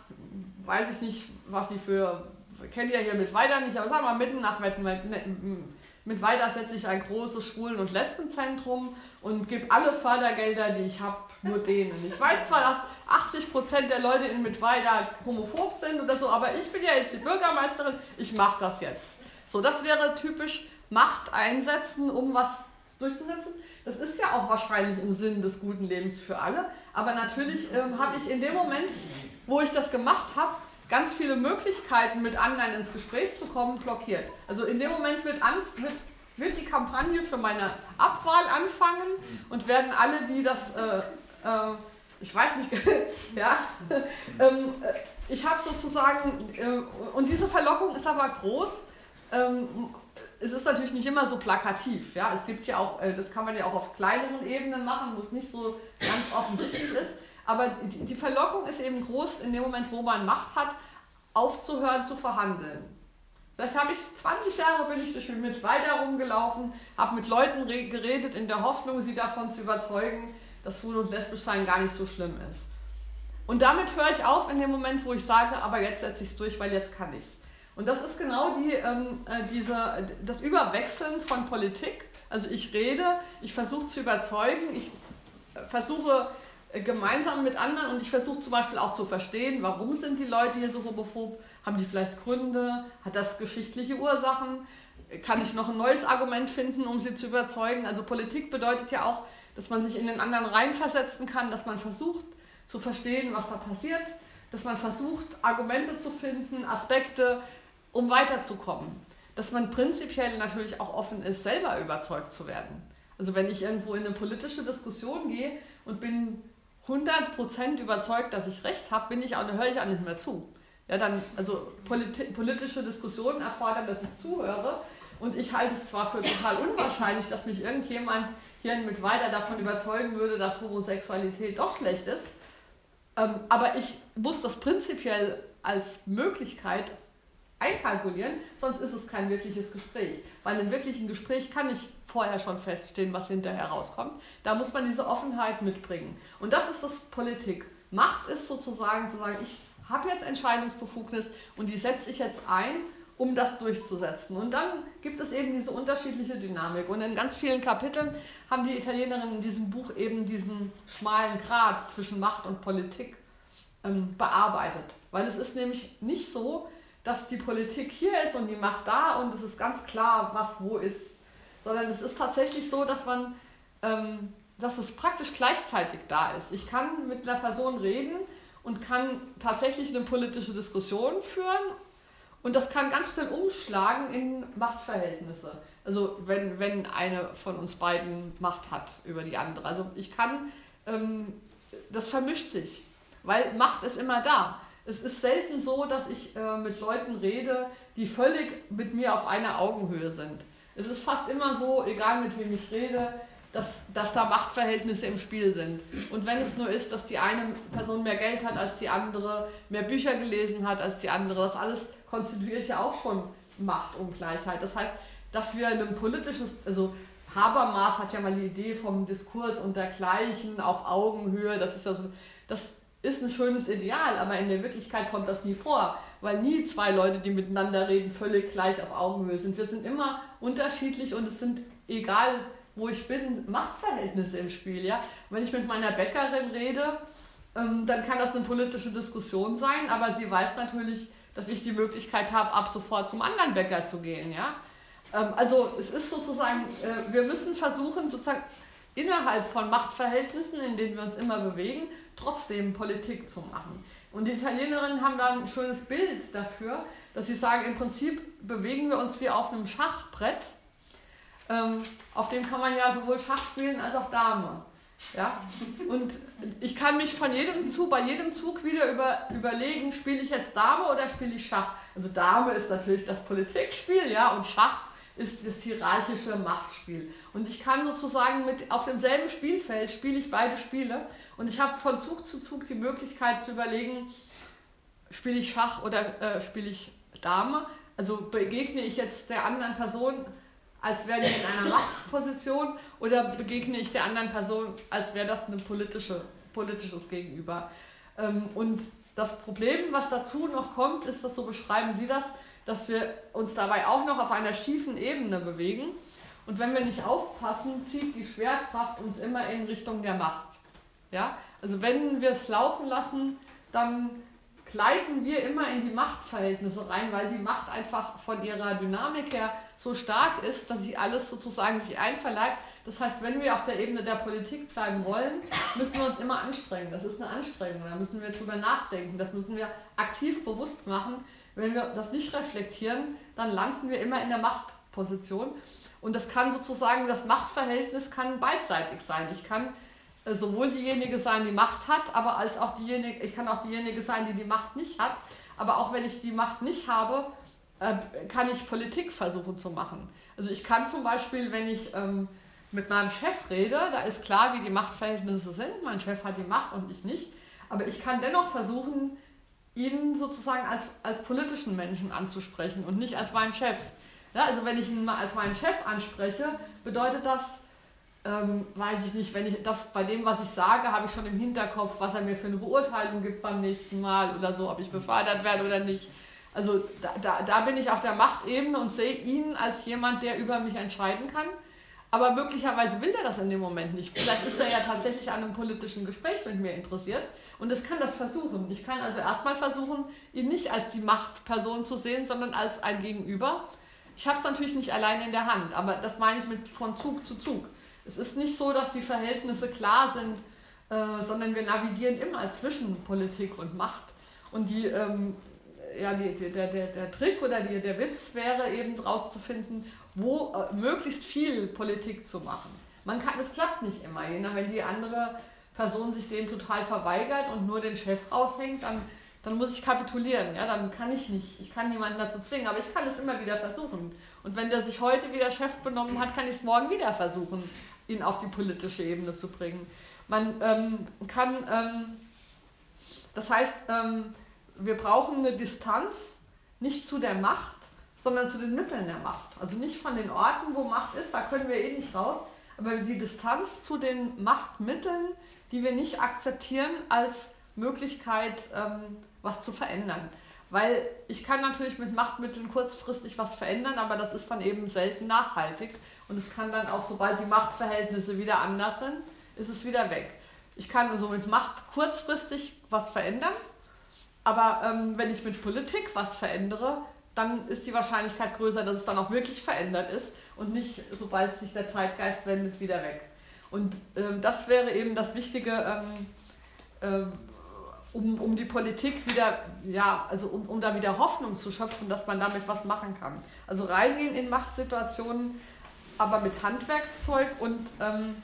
weiß ich nicht, was sie für, kennt ihr hier mit weiter nicht, aber sagen wir mal mitten nach mit weiter setze ich ein großes Schwulen- und Lesbenzentrum und gebe alle Fördergelder, die ich habe, nur denen. Ich weiß zwar, dass 80 Prozent der Leute in Mittweida homophob sind oder so, aber ich bin ja jetzt die Bürgermeisterin, ich mache das jetzt. So, das wäre typisch Macht einsetzen, um was durchzusetzen. Das ist ja auch wahrscheinlich im Sinn des guten Lebens für alle, aber natürlich ähm, habe ich in dem Moment, wo ich das gemacht habe, ganz viele Möglichkeiten, mit anderen ins Gespräch zu kommen, blockiert. Also in dem Moment wird, an, wird, wird die Kampagne für meine Abwahl anfangen und werden alle, die das, äh, äh, ich weiß nicht, ja, ähm, äh, ich habe sozusagen, äh, und diese Verlockung ist aber groß. Ähm, es ist natürlich nicht immer so plakativ. Ja? Es gibt ja auch, äh, das kann man ja auch auf kleineren Ebenen machen, wo es nicht so ganz offensichtlich ist. Aber die, die Verlockung ist eben groß in dem Moment, wo man Macht hat, aufzuhören zu verhandeln. Vielleicht habe ich 20 Jahre bin ich durch mit weiter rumgelaufen, habe mit Leuten geredet in der Hoffnung, sie davon zu überzeugen, dass Schwul und Lesbisch sein gar nicht so schlimm ist. Und damit höre ich auf in dem Moment, wo ich sage, aber jetzt setze ich es durch, weil jetzt kann ich es. Und das ist genau die, ähm, äh, diese, das Überwechseln von Politik. Also ich rede, ich versuche zu überzeugen, ich versuche gemeinsam mit anderen und ich versuche zum Beispiel auch zu verstehen, warum sind die Leute hier so homophob, haben die vielleicht Gründe, hat das geschichtliche Ursachen, kann ich noch ein neues Argument finden, um sie zu überzeugen. Also Politik bedeutet ja auch, dass man sich in den anderen reinversetzen kann, dass man versucht zu verstehen, was da passiert, dass man versucht, Argumente zu finden, Aspekte, um weiterzukommen. Dass man prinzipiell natürlich auch offen ist, selber überzeugt zu werden. Also wenn ich irgendwo in eine politische Diskussion gehe und bin 100% überzeugt, dass ich recht habe, bin ich auch, höre ich auch nicht mehr zu. Ja, dann, also politi politische Diskussionen erfordern, dass ich zuhöre. Und ich halte es zwar für total unwahrscheinlich, dass mich irgendjemand hier mit weiter davon überzeugen würde, dass Homosexualität doch schlecht ist. Ähm, aber ich muss das prinzipiell als Möglichkeit einkalkulieren, sonst ist es kein wirkliches Gespräch. In einem wirklichen Gespräch kann ich vorher schon feststehen, was hinterher rauskommt. Da muss man diese Offenheit mitbringen. Und das ist das Politik. Macht ist sozusagen zu sagen, ich habe jetzt Entscheidungsbefugnis und die setze ich jetzt ein, um das durchzusetzen. Und dann gibt es eben diese unterschiedliche Dynamik. Und in ganz vielen Kapiteln haben die Italienerinnen in diesem Buch eben diesen schmalen Grat zwischen Macht und Politik ähm, bearbeitet. Weil es ist nämlich nicht so, dass die Politik hier ist und die Macht da und es ist ganz klar, was wo ist sondern es ist tatsächlich so, dass man, ähm, dass es praktisch gleichzeitig da ist. Ich kann mit einer Person reden und kann tatsächlich eine politische Diskussion führen Und das kann ganz schnell umschlagen in Machtverhältnisse. Also wenn, wenn eine von uns beiden Macht hat über die andere. Also ich kann, ähm, das vermischt sich, weil Macht ist immer da. Es ist selten so, dass ich äh, mit Leuten rede, die völlig mit mir auf einer Augenhöhe sind. Es ist fast immer so, egal mit wem ich rede, dass, dass da Machtverhältnisse im Spiel sind. Und wenn es nur ist, dass die eine Person mehr Geld hat als die andere, mehr Bücher gelesen hat als die andere, das alles konstituiert ja auch schon Machtungleichheit. Das heißt, dass wir ein politisches, also Habermas hat ja mal die Idee vom Diskurs und dergleichen auf Augenhöhe, das ist ja so, das ist ein schönes Ideal, aber in der Wirklichkeit kommt das nie vor, weil nie zwei Leute, die miteinander reden, völlig gleich auf Augenhöhe sind. Wir sind immer unterschiedlich und es sind, egal wo ich bin, Machtverhältnisse im Spiel. Ja? Wenn ich mit meiner Bäckerin rede, ähm, dann kann das eine politische Diskussion sein, aber sie weiß natürlich, dass ich die Möglichkeit habe, ab sofort zum anderen Bäcker zu gehen. Ja? Ähm, also es ist sozusagen, äh, wir müssen versuchen, sozusagen innerhalb von Machtverhältnissen, in denen wir uns immer bewegen, trotzdem Politik zu machen. Und die Italienerinnen haben da ein schönes Bild dafür, dass sie sagen, im Prinzip bewegen wir uns wie auf einem Schachbrett. Ähm, auf dem kann man ja sowohl Schach spielen als auch Dame. Ja? Und ich kann mich von jedem Zug, bei jedem Zug wieder über, überlegen, spiele ich jetzt Dame oder spiele ich Schach? Also Dame ist natürlich das Politikspiel, ja, und Schach ist das hierarchische Machtspiel. Und ich kann sozusagen mit auf demselben Spielfeld spiele ich beide Spiele und ich habe von Zug zu Zug die Möglichkeit zu überlegen, spiele ich Schach oder äh, spiele ich Dame? Also begegne ich jetzt der anderen Person als wäre die in einer Machtposition oder begegne ich der anderen Person, als wäre das ein politische, politisches Gegenüber. Ähm, und das Problem, was dazu noch kommt, ist, dass so beschreiben Sie das, dass wir uns dabei auch noch auf einer schiefen Ebene bewegen. Und wenn wir nicht aufpassen, zieht die Schwerkraft uns immer in Richtung der Macht. Ja? Also wenn wir es laufen lassen, dann gleiten wir immer in die Machtverhältnisse rein, weil die Macht einfach von ihrer Dynamik her so stark ist, dass sie alles sozusagen sich einverleibt. Das heißt, wenn wir auf der Ebene der Politik bleiben wollen, müssen wir uns immer anstrengen. Das ist eine Anstrengung, da müssen wir drüber nachdenken, das müssen wir aktiv bewusst machen. Wenn wir das nicht reflektieren, dann landen wir immer in der Machtposition. Und das kann sozusagen, das Machtverhältnis kann beidseitig sein. Ich kann äh, sowohl diejenige sein, die Macht hat, aber als auch diejenige, ich kann auch diejenige sein, die die Macht nicht hat. Aber auch wenn ich die Macht nicht habe, äh, kann ich Politik versuchen zu machen. Also ich kann zum Beispiel, wenn ich ähm, mit meinem Chef rede, da ist klar, wie die Machtverhältnisse sind. Mein Chef hat die Macht und ich nicht. Aber ich kann dennoch versuchen, ihn sozusagen als, als politischen Menschen anzusprechen und nicht als meinen Chef. Ja, also wenn ich ihn mal als meinen Chef anspreche, bedeutet das, ähm, weiß ich nicht, wenn ich das bei dem, was ich sage, habe ich schon im Hinterkopf, was er mir für eine Beurteilung gibt beim nächsten Mal oder so, ob ich befördert werde oder nicht. Also da, da, da bin ich auf der Machtebene und sehe ihn als jemand, der über mich entscheiden kann. Aber möglicherweise will er das in dem Moment nicht. Vielleicht ist er ja tatsächlich an einem politischen Gespräch mit mir interessiert und es kann das versuchen. Ich kann also erstmal versuchen, ihn nicht als die Machtperson zu sehen, sondern als ein Gegenüber. Ich habe es natürlich nicht alleine in der Hand, aber das meine ich mit von Zug zu Zug. Es ist nicht so, dass die Verhältnisse klar sind, äh, sondern wir navigieren immer zwischen Politik und Macht. Und die ähm, ja, die, der, der, der Trick oder die, der Witz wäre eben rauszufinden, wo äh, möglichst viel Politik zu machen. Man kann, es klappt nicht immer, wenn die andere Person sich dem total verweigert und nur den Chef raushängt, dann, dann muss ich kapitulieren, ja, dann kann ich nicht, ich kann niemanden dazu zwingen, aber ich kann es immer wieder versuchen. Und wenn der sich heute wieder Chef benommen hat, kann ich es morgen wieder versuchen, ihn auf die politische Ebene zu bringen. Man ähm, kann, ähm, das heißt, ähm, wir brauchen eine Distanz nicht zu der Macht, sondern zu den Mitteln der Macht. Also nicht von den Orten, wo Macht ist, da können wir eh nicht raus, aber die Distanz zu den Machtmitteln, die wir nicht akzeptieren als Möglichkeit, ähm, was zu verändern. Weil ich kann natürlich mit Machtmitteln kurzfristig was verändern, aber das ist dann eben selten nachhaltig. Und es kann dann auch, sobald die Machtverhältnisse wieder anders sind, ist es wieder weg. Ich kann also mit Macht kurzfristig was verändern, aber ähm, wenn ich mit Politik was verändere, dann ist die Wahrscheinlichkeit größer, dass es dann auch wirklich verändert ist und nicht, sobald sich der Zeitgeist wendet, wieder weg. Und ähm, das wäre eben das Wichtige, ähm, äh, um, um die Politik wieder, ja, also um, um da wieder Hoffnung zu schöpfen, dass man damit was machen kann. Also reingehen in Machtsituationen, aber mit Handwerkszeug und ähm,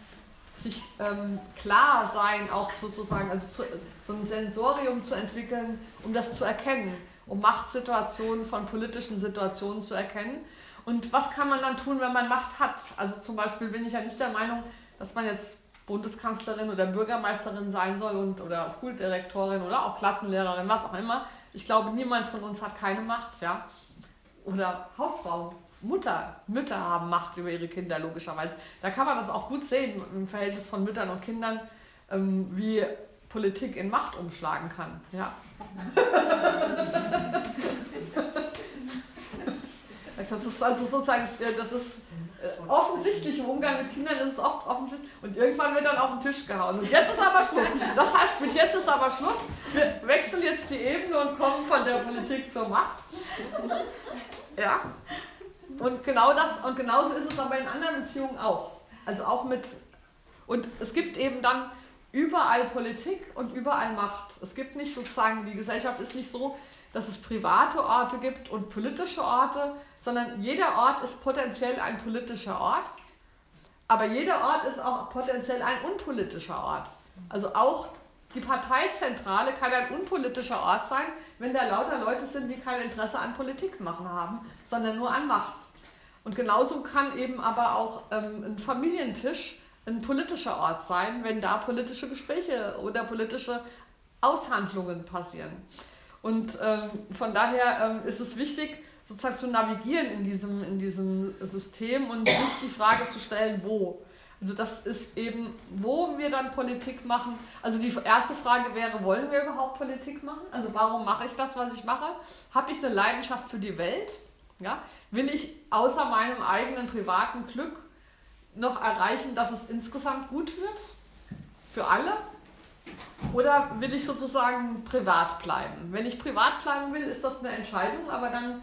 sich ähm, klar sein, auch sozusagen, also zu, so ein Sensorium zu entwickeln, um das zu erkennen, um Machtsituationen von politischen Situationen zu erkennen. Und was kann man dann tun, wenn man Macht hat? Also zum Beispiel bin ich ja nicht der Meinung, dass man jetzt Bundeskanzlerin oder Bürgermeisterin sein soll und oder Schuldirektorin oder auch Klassenlehrerin, was auch immer. Ich glaube, niemand von uns hat keine Macht, ja. Oder Hausfrau, Mutter, Mütter haben Macht über ihre Kinder, logischerweise. Da kann man das auch gut sehen im Verhältnis von Müttern und Kindern, ähm, wie Politik in Macht umschlagen kann. Ja. das ist also sozusagen, das ist äh, offensichtlich im Umgang mit Kindern ist es oft offensichtlich und irgendwann wird dann auf den Tisch gehauen. Und jetzt ist aber Schluss. Das heißt, mit jetzt ist aber Schluss. Wir wechseln jetzt die Ebene und kommen von der Politik zur Macht. Ja. Und genau das, und genauso ist es aber in anderen Beziehungen auch. Also auch mit, und es gibt eben dann überall Politik und überall Macht. Es gibt nicht sozusagen, die Gesellschaft ist nicht so, dass es private Orte gibt und politische Orte, sondern jeder Ort ist potenziell ein politischer Ort, aber jeder Ort ist auch potenziell ein unpolitischer Ort. Also auch die Parteizentrale kann ein unpolitischer Ort sein, wenn da lauter Leute sind, die kein Interesse an Politik machen haben, sondern nur an Macht. Und genauso kann eben aber auch ähm, ein Familientisch ein politischer Ort sein, wenn da politische Gespräche oder politische Aushandlungen passieren. Und ähm, von daher ähm, ist es wichtig, sozusagen zu navigieren in diesem, in diesem System und nicht die Frage zu stellen, wo. Also das ist eben, wo wir dann Politik machen. Also die erste Frage wäre, wollen wir überhaupt Politik machen? Also warum mache ich das, was ich mache? Habe ich eine Leidenschaft für die Welt? Ja? Will ich außer meinem eigenen privaten Glück noch erreichen, dass es insgesamt gut wird? Für alle? Oder will ich sozusagen privat bleiben? Wenn ich privat bleiben will, ist das eine Entscheidung, aber dann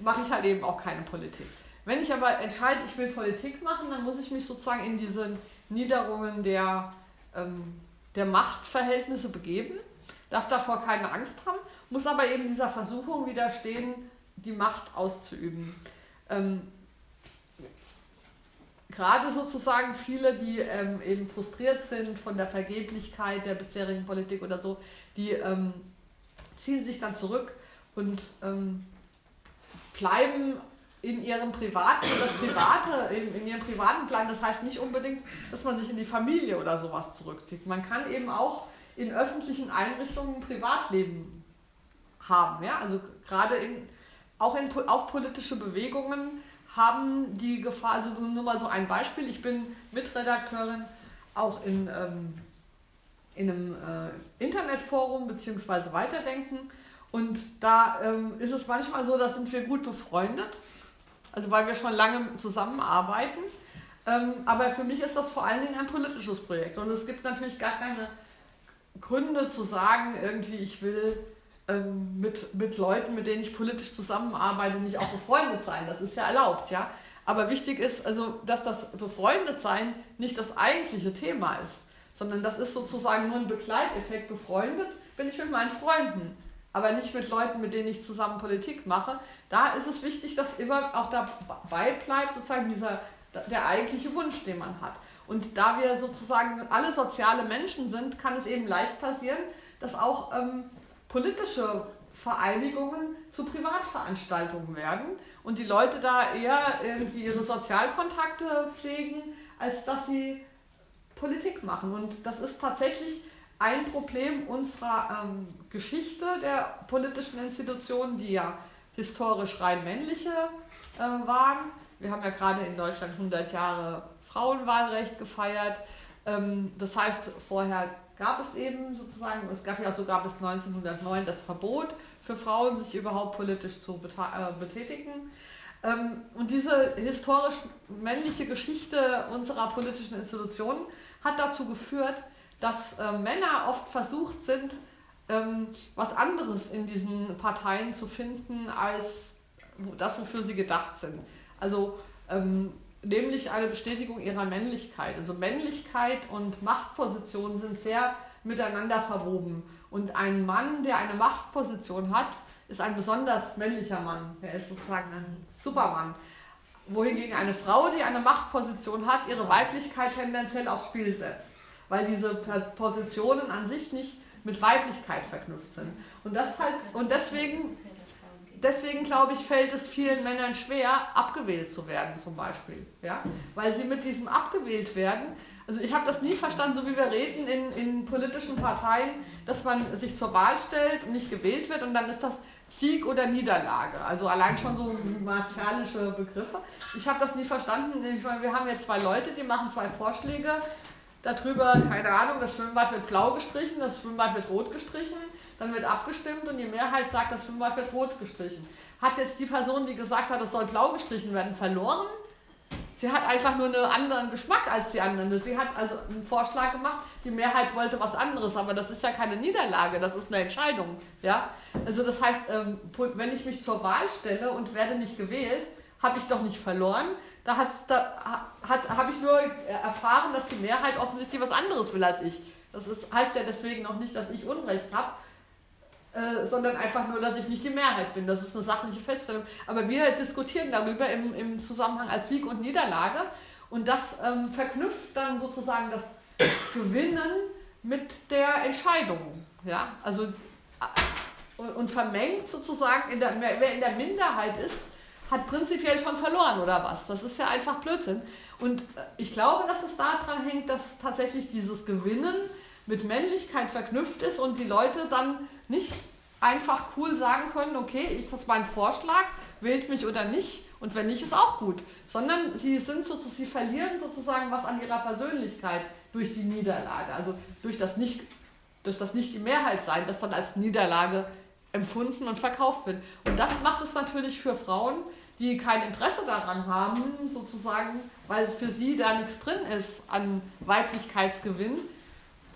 mache ich halt eben auch keine Politik. Wenn ich aber entscheide, ich will Politik machen, dann muss ich mich sozusagen in diese Niederungen der, ähm, der Machtverhältnisse begeben, darf davor keine Angst haben, muss aber eben dieser Versuchung widerstehen, die Macht auszuüben. Ähm, gerade sozusagen viele, die ähm, eben frustriert sind von der Vergeblichkeit der bisherigen Politik oder so, die ähm, ziehen sich dann zurück und ähm, bleiben in ihrem privaten, das Private, in, in ihrem privaten Plan. Das heißt nicht unbedingt, dass man sich in die Familie oder sowas zurückzieht. Man kann eben auch in öffentlichen Einrichtungen Privatleben haben. Ja? Also gerade in, auch in auch politische Bewegungen haben die Gefahr, also nur mal so ein Beispiel, ich bin Mitredakteurin auch in, ähm, in einem äh, Internetforum bzw. Weiterdenken und da ähm, ist es manchmal so, da sind wir gut befreundet, also weil wir schon lange zusammenarbeiten, ähm, aber für mich ist das vor allen Dingen ein politisches Projekt und es gibt natürlich gar keine Gründe zu sagen, irgendwie ich will ähm, mit, mit Leuten, mit denen ich politisch zusammenarbeite, nicht auch befreundet sein. Das ist ja erlaubt, ja. Aber wichtig ist also, dass das Befreundetsein nicht das eigentliche Thema ist, sondern das ist sozusagen nur ein Begleiteffekt. Befreundet bin ich mit meinen Freunden, aber nicht mit Leuten, mit denen ich zusammen Politik mache. Da ist es wichtig, dass immer auch dabei bleibt, sozusagen dieser, der eigentliche Wunsch, den man hat. Und da wir sozusagen alle soziale Menschen sind, kann es eben leicht passieren, dass auch ähm, politische Vereinigungen zu Privatveranstaltungen werden und die Leute da eher irgendwie ihre Sozialkontakte pflegen, als dass sie Politik machen. Und das ist tatsächlich ein Problem unserer ähm, Geschichte der politischen Institutionen, die ja historisch rein männliche äh, waren. Wir haben ja gerade in Deutschland 100 Jahre Frauenwahlrecht gefeiert. Ähm, das heißt, vorher gab es eben sozusagen, es gab ja sogar bis 1909 das Verbot für Frauen, sich überhaupt politisch zu äh, betätigen. Ähm, und diese historisch männliche Geschichte unserer politischen Institutionen hat dazu geführt, dass äh, Männer oft versucht sind, ähm, was anderes in diesen Parteien zu finden, als das, wofür sie gedacht sind. Also ähm, nämlich eine Bestätigung ihrer Männlichkeit. Also Männlichkeit und Machtpositionen sind sehr miteinander verwoben. Und ein Mann, der eine Machtposition hat, ist ein besonders männlicher Mann. Er ist sozusagen ein Supermann. Wohingegen eine Frau, die eine Machtposition hat, ihre Weiblichkeit tendenziell aufs Spiel setzt. Weil diese Positionen an sich nicht mit Weiblichkeit verknüpft sind. Und, das halt, und deswegen, deswegen glaube ich, fällt es vielen Männern schwer, abgewählt zu werden, zum Beispiel. Ja? Weil sie mit diesem abgewählt werden, also ich habe das nie verstanden, so wie wir reden in, in politischen Parteien, dass man sich zur Wahl stellt und nicht gewählt wird und dann ist das Sieg oder Niederlage. Also allein schon so martialische Begriffe. Ich habe das nie verstanden. Ich meine, wir haben jetzt zwei Leute, die machen zwei Vorschläge. Darüber, keine Ahnung, das Schwimmbad wird blau gestrichen, das Schwimmbad wird rot gestrichen. Dann wird abgestimmt und die Mehrheit sagt, das Schwimmbad wird rot gestrichen. Hat jetzt die Person, die gesagt hat, es soll blau gestrichen werden, verloren? Sie hat einfach nur einen anderen Geschmack als die anderen. Sie hat also einen Vorschlag gemacht, die Mehrheit wollte was anderes, aber das ist ja keine Niederlage, das ist eine Entscheidung. Ja? Also das heißt, ähm, wenn ich mich zur Wahl stelle und werde nicht gewählt, habe ich doch nicht verloren. Da, da habe ich nur erfahren, dass die Mehrheit offensichtlich was anderes will als ich. Das ist, heißt ja deswegen noch nicht, dass ich Unrecht habe, äh, sondern einfach nur, dass ich nicht die Mehrheit bin. Das ist eine sachliche Feststellung. Aber wir diskutieren darüber im, im Zusammenhang als Sieg und Niederlage und das ähm, verknüpft dann sozusagen das Gewinnen mit der Entscheidung. Ja? Also, äh, und vermengt sozusagen, in der, wer in der Minderheit ist, hat prinzipiell schon verloren oder was. Das ist ja einfach Blödsinn. Und äh, ich glaube, dass es daran hängt, dass tatsächlich dieses Gewinnen mit Männlichkeit verknüpft ist und die Leute dann nicht einfach cool sagen können, okay, ist das mein Vorschlag, wählt mich oder nicht und wenn nicht, ist auch gut. Sondern sie sind sozusagen, sie verlieren sozusagen was an ihrer Persönlichkeit durch die Niederlage, also durch das nicht, durch das nicht die Mehrheit sein, das dann als Niederlage empfunden und verkauft wird. Und das macht es natürlich für Frauen, die kein Interesse daran haben, sozusagen, weil für sie da nichts drin ist an Weiblichkeitsgewinn,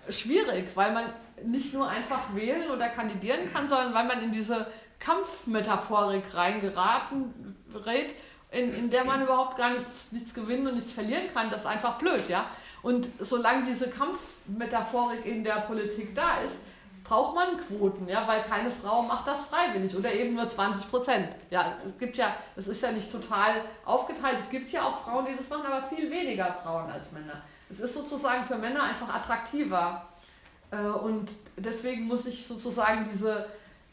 schwierig, weil man nicht nur einfach wählen oder kandidieren kann, sondern weil man in diese Kampfmetaphorik reingeraten rät, in, in der man überhaupt gar nichts, nichts gewinnen und nichts verlieren kann. Das ist einfach blöd, ja. Und solange diese Kampfmetaphorik in der Politik da ist, braucht man Quoten, ja, weil keine Frau macht das freiwillig oder eben nur 20 Prozent. Ja, es gibt ja, es ist ja nicht total aufgeteilt. Es gibt ja auch Frauen, die das machen, aber viel weniger Frauen als Männer. Es ist sozusagen für Männer einfach attraktiver, und deswegen muss ich sozusagen diese,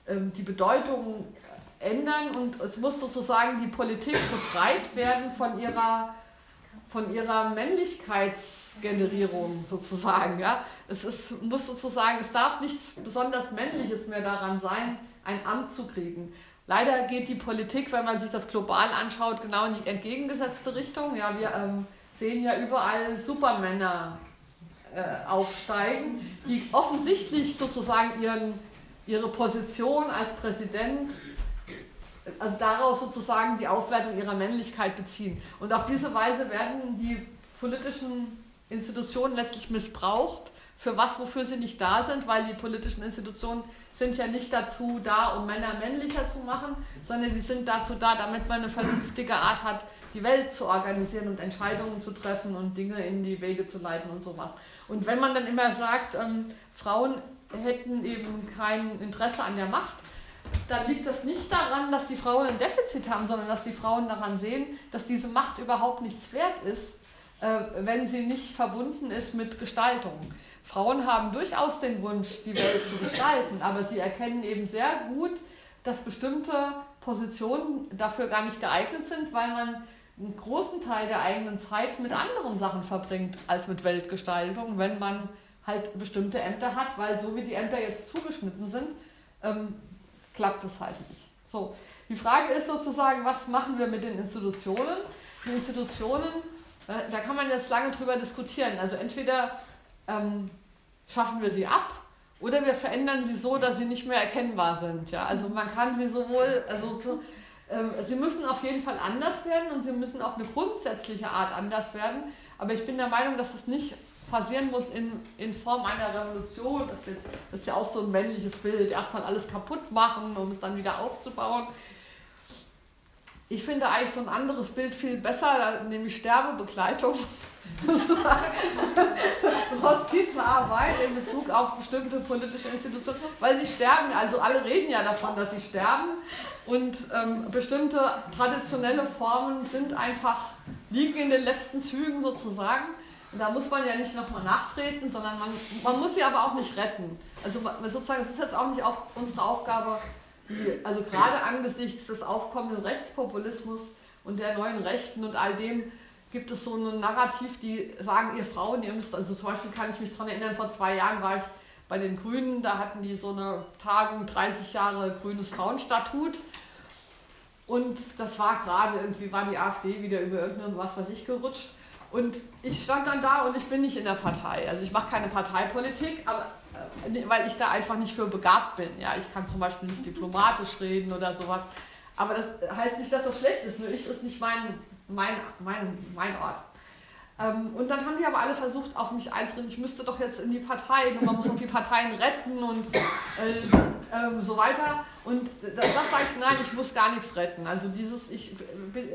ähm, die Bedeutung ändern und es muss sozusagen die Politik befreit werden von ihrer, von ihrer Männlichkeitsgenerierung sozusagen. Ja? Es ist, muss sozusagen, es darf nichts besonders Männliches mehr daran sein, ein Amt zu kriegen. Leider geht die Politik, wenn man sich das global anschaut, genau in die entgegengesetzte Richtung. Ja, wir ähm, sehen ja überall Supermänner äh, aufsteigen, die offensichtlich sozusagen ihren, ihre Position als Präsident, also daraus sozusagen die Aufwertung ihrer Männlichkeit beziehen. Und auf diese Weise werden die politischen Institutionen letztlich missbraucht für was, wofür sie nicht da sind, weil die politischen Institutionen sind ja nicht dazu da, um Männer männlicher zu machen, sondern die sind dazu da, damit man eine vernünftige Art hat, die Welt zu organisieren und Entscheidungen zu treffen und Dinge in die Wege zu leiten und sowas. Und wenn man dann immer sagt, ähm, Frauen hätten eben kein Interesse an der Macht, dann liegt das nicht daran, dass die Frauen ein Defizit haben, sondern dass die Frauen daran sehen, dass diese Macht überhaupt nichts wert ist, äh, wenn sie nicht verbunden ist mit Gestaltung. Frauen haben durchaus den Wunsch, die Welt zu gestalten, aber sie erkennen eben sehr gut, dass bestimmte Positionen dafür gar nicht geeignet sind, weil man einen großen Teil der eigenen Zeit mit anderen Sachen verbringt als mit Weltgestaltung, wenn man halt bestimmte Ämter hat, weil so wie die Ämter jetzt zugeschnitten sind, ähm, klappt das halt nicht. So, die Frage ist sozusagen, was machen wir mit den Institutionen? Die Institutionen, äh, da kann man jetzt lange drüber diskutieren. Also entweder ähm, schaffen wir sie ab oder wir verändern sie so, dass sie nicht mehr erkennbar sind. Ja? Also man kann sie sowohl, also so, sie müssen auf jeden Fall anders werden und sie müssen auf eine grundsätzliche Art anders werden. Aber ich bin der Meinung, dass es nicht passieren muss in, in Form einer Revolution. Das, wird, das ist ja auch so ein männliches Bild. Erstmal alles kaputt machen, um es dann wieder aufzubauen. Ich finde eigentlich so ein anderes Bild viel besser, nämlich Sterbebegleitung. Hospizarbeit in Bezug auf bestimmte politische Institutionen, weil sie sterben. Also alle reden ja davon, dass sie sterben. Und ähm, bestimmte traditionelle Formen sind einfach, liegen in den letzten Zügen sozusagen. Und da muss man ja nicht nochmal nachtreten, sondern man, man muss sie aber auch nicht retten. Also sozusagen, es ist jetzt auch nicht auf, unsere Aufgabe, die, also gerade angesichts des aufkommenden Rechtspopulismus und der neuen Rechten und all dem, gibt es so ein Narrativ, die sagen, ihr Frauen, ihr müsst, also zum Beispiel kann ich mich daran erinnern, vor zwei Jahren war ich bei den Grünen, da hatten die so eine Tagung, 30 Jahre grünes Frauenstatut. Und das war gerade, irgendwie war die AfD wieder über irgendein was weiß ich gerutscht. Und ich stand dann da und ich bin nicht in der Partei. Also ich mache keine Parteipolitik, aber, weil ich da einfach nicht für begabt bin. Ja, ich kann zum Beispiel nicht diplomatisch reden oder sowas. Aber das heißt nicht, dass das schlecht ist. Nur ich ist nicht mein mein, mein, mein Ort. Ähm, und dann haben die aber alle versucht, auf mich einzureden, ich müsste doch jetzt in die Parteien und man muss auch die Parteien retten und äh, äh, so weiter. Und das, das sage ich, nein, ich muss gar nichts retten. Also dieses, ich bin,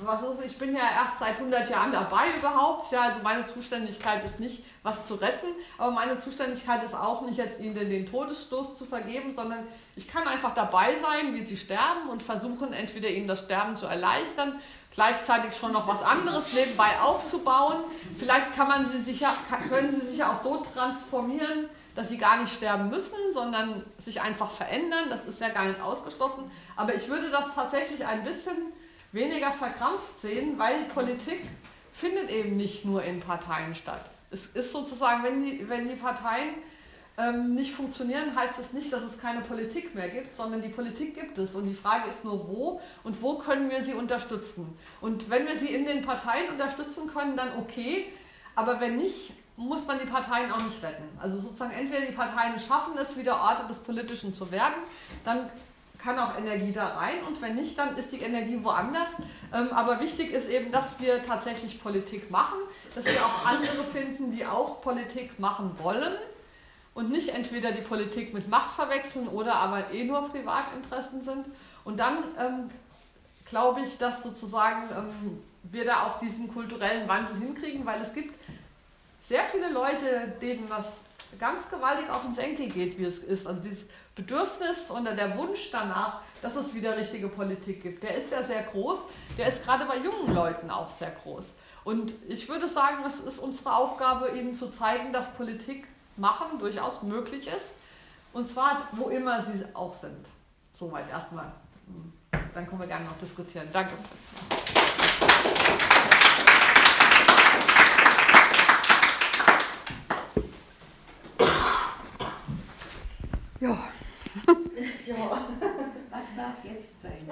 was ist, ich bin ja erst seit 100 Jahren dabei überhaupt. Ja, also meine Zuständigkeit ist nicht, was zu retten, aber meine Zuständigkeit ist auch nicht jetzt ihnen den Todesstoß zu vergeben, sondern ich kann einfach dabei sein, wie sie sterben und versuchen, entweder ihnen das Sterben zu erleichtern gleichzeitig schon noch was anderes nebenbei aufzubauen. Vielleicht kann man sie sicher, können sie sich ja auch so transformieren, dass sie gar nicht sterben müssen, sondern sich einfach verändern. Das ist ja gar nicht ausgeschlossen. Aber ich würde das tatsächlich ein bisschen weniger verkrampft sehen, weil Politik findet eben nicht nur in Parteien statt. Es ist sozusagen, wenn die, wenn die Parteien ähm, nicht funktionieren, heißt es nicht, dass es keine Politik mehr gibt, sondern die Politik gibt es. Und die Frage ist nur, wo und wo können wir sie unterstützen. Und wenn wir sie in den Parteien unterstützen können, dann okay. Aber wenn nicht, muss man die Parteien auch nicht retten. Also sozusagen entweder die Parteien schaffen es, wieder Orte des Politischen zu werden, dann kann auch Energie da rein und wenn nicht, dann ist die Energie woanders. Ähm, aber wichtig ist eben, dass wir tatsächlich Politik machen, dass wir auch andere finden, die auch Politik machen wollen und nicht entweder die Politik mit Macht verwechseln oder aber eh nur Privatinteressen sind. Und dann ähm, glaube ich, dass sozusagen ähm, wir da auch diesen kulturellen Wandel hinkriegen, weil es gibt sehr viele Leute, denen das ganz gewaltig auf den Senkel geht, wie es ist. Also dieses Bedürfnis oder der Wunsch danach, dass es wieder richtige Politik gibt, der ist ja sehr groß. Der ist gerade bei jungen Leuten auch sehr groß. Und ich würde sagen, es ist unsere Aufgabe, ihnen zu zeigen, dass Politik machen durchaus möglich ist. Und zwar, wo immer sie auch sind. Soweit erstmal. Hm. Dann können wir gerne noch diskutieren. Danke. Ja. ja. Was darf jetzt sein?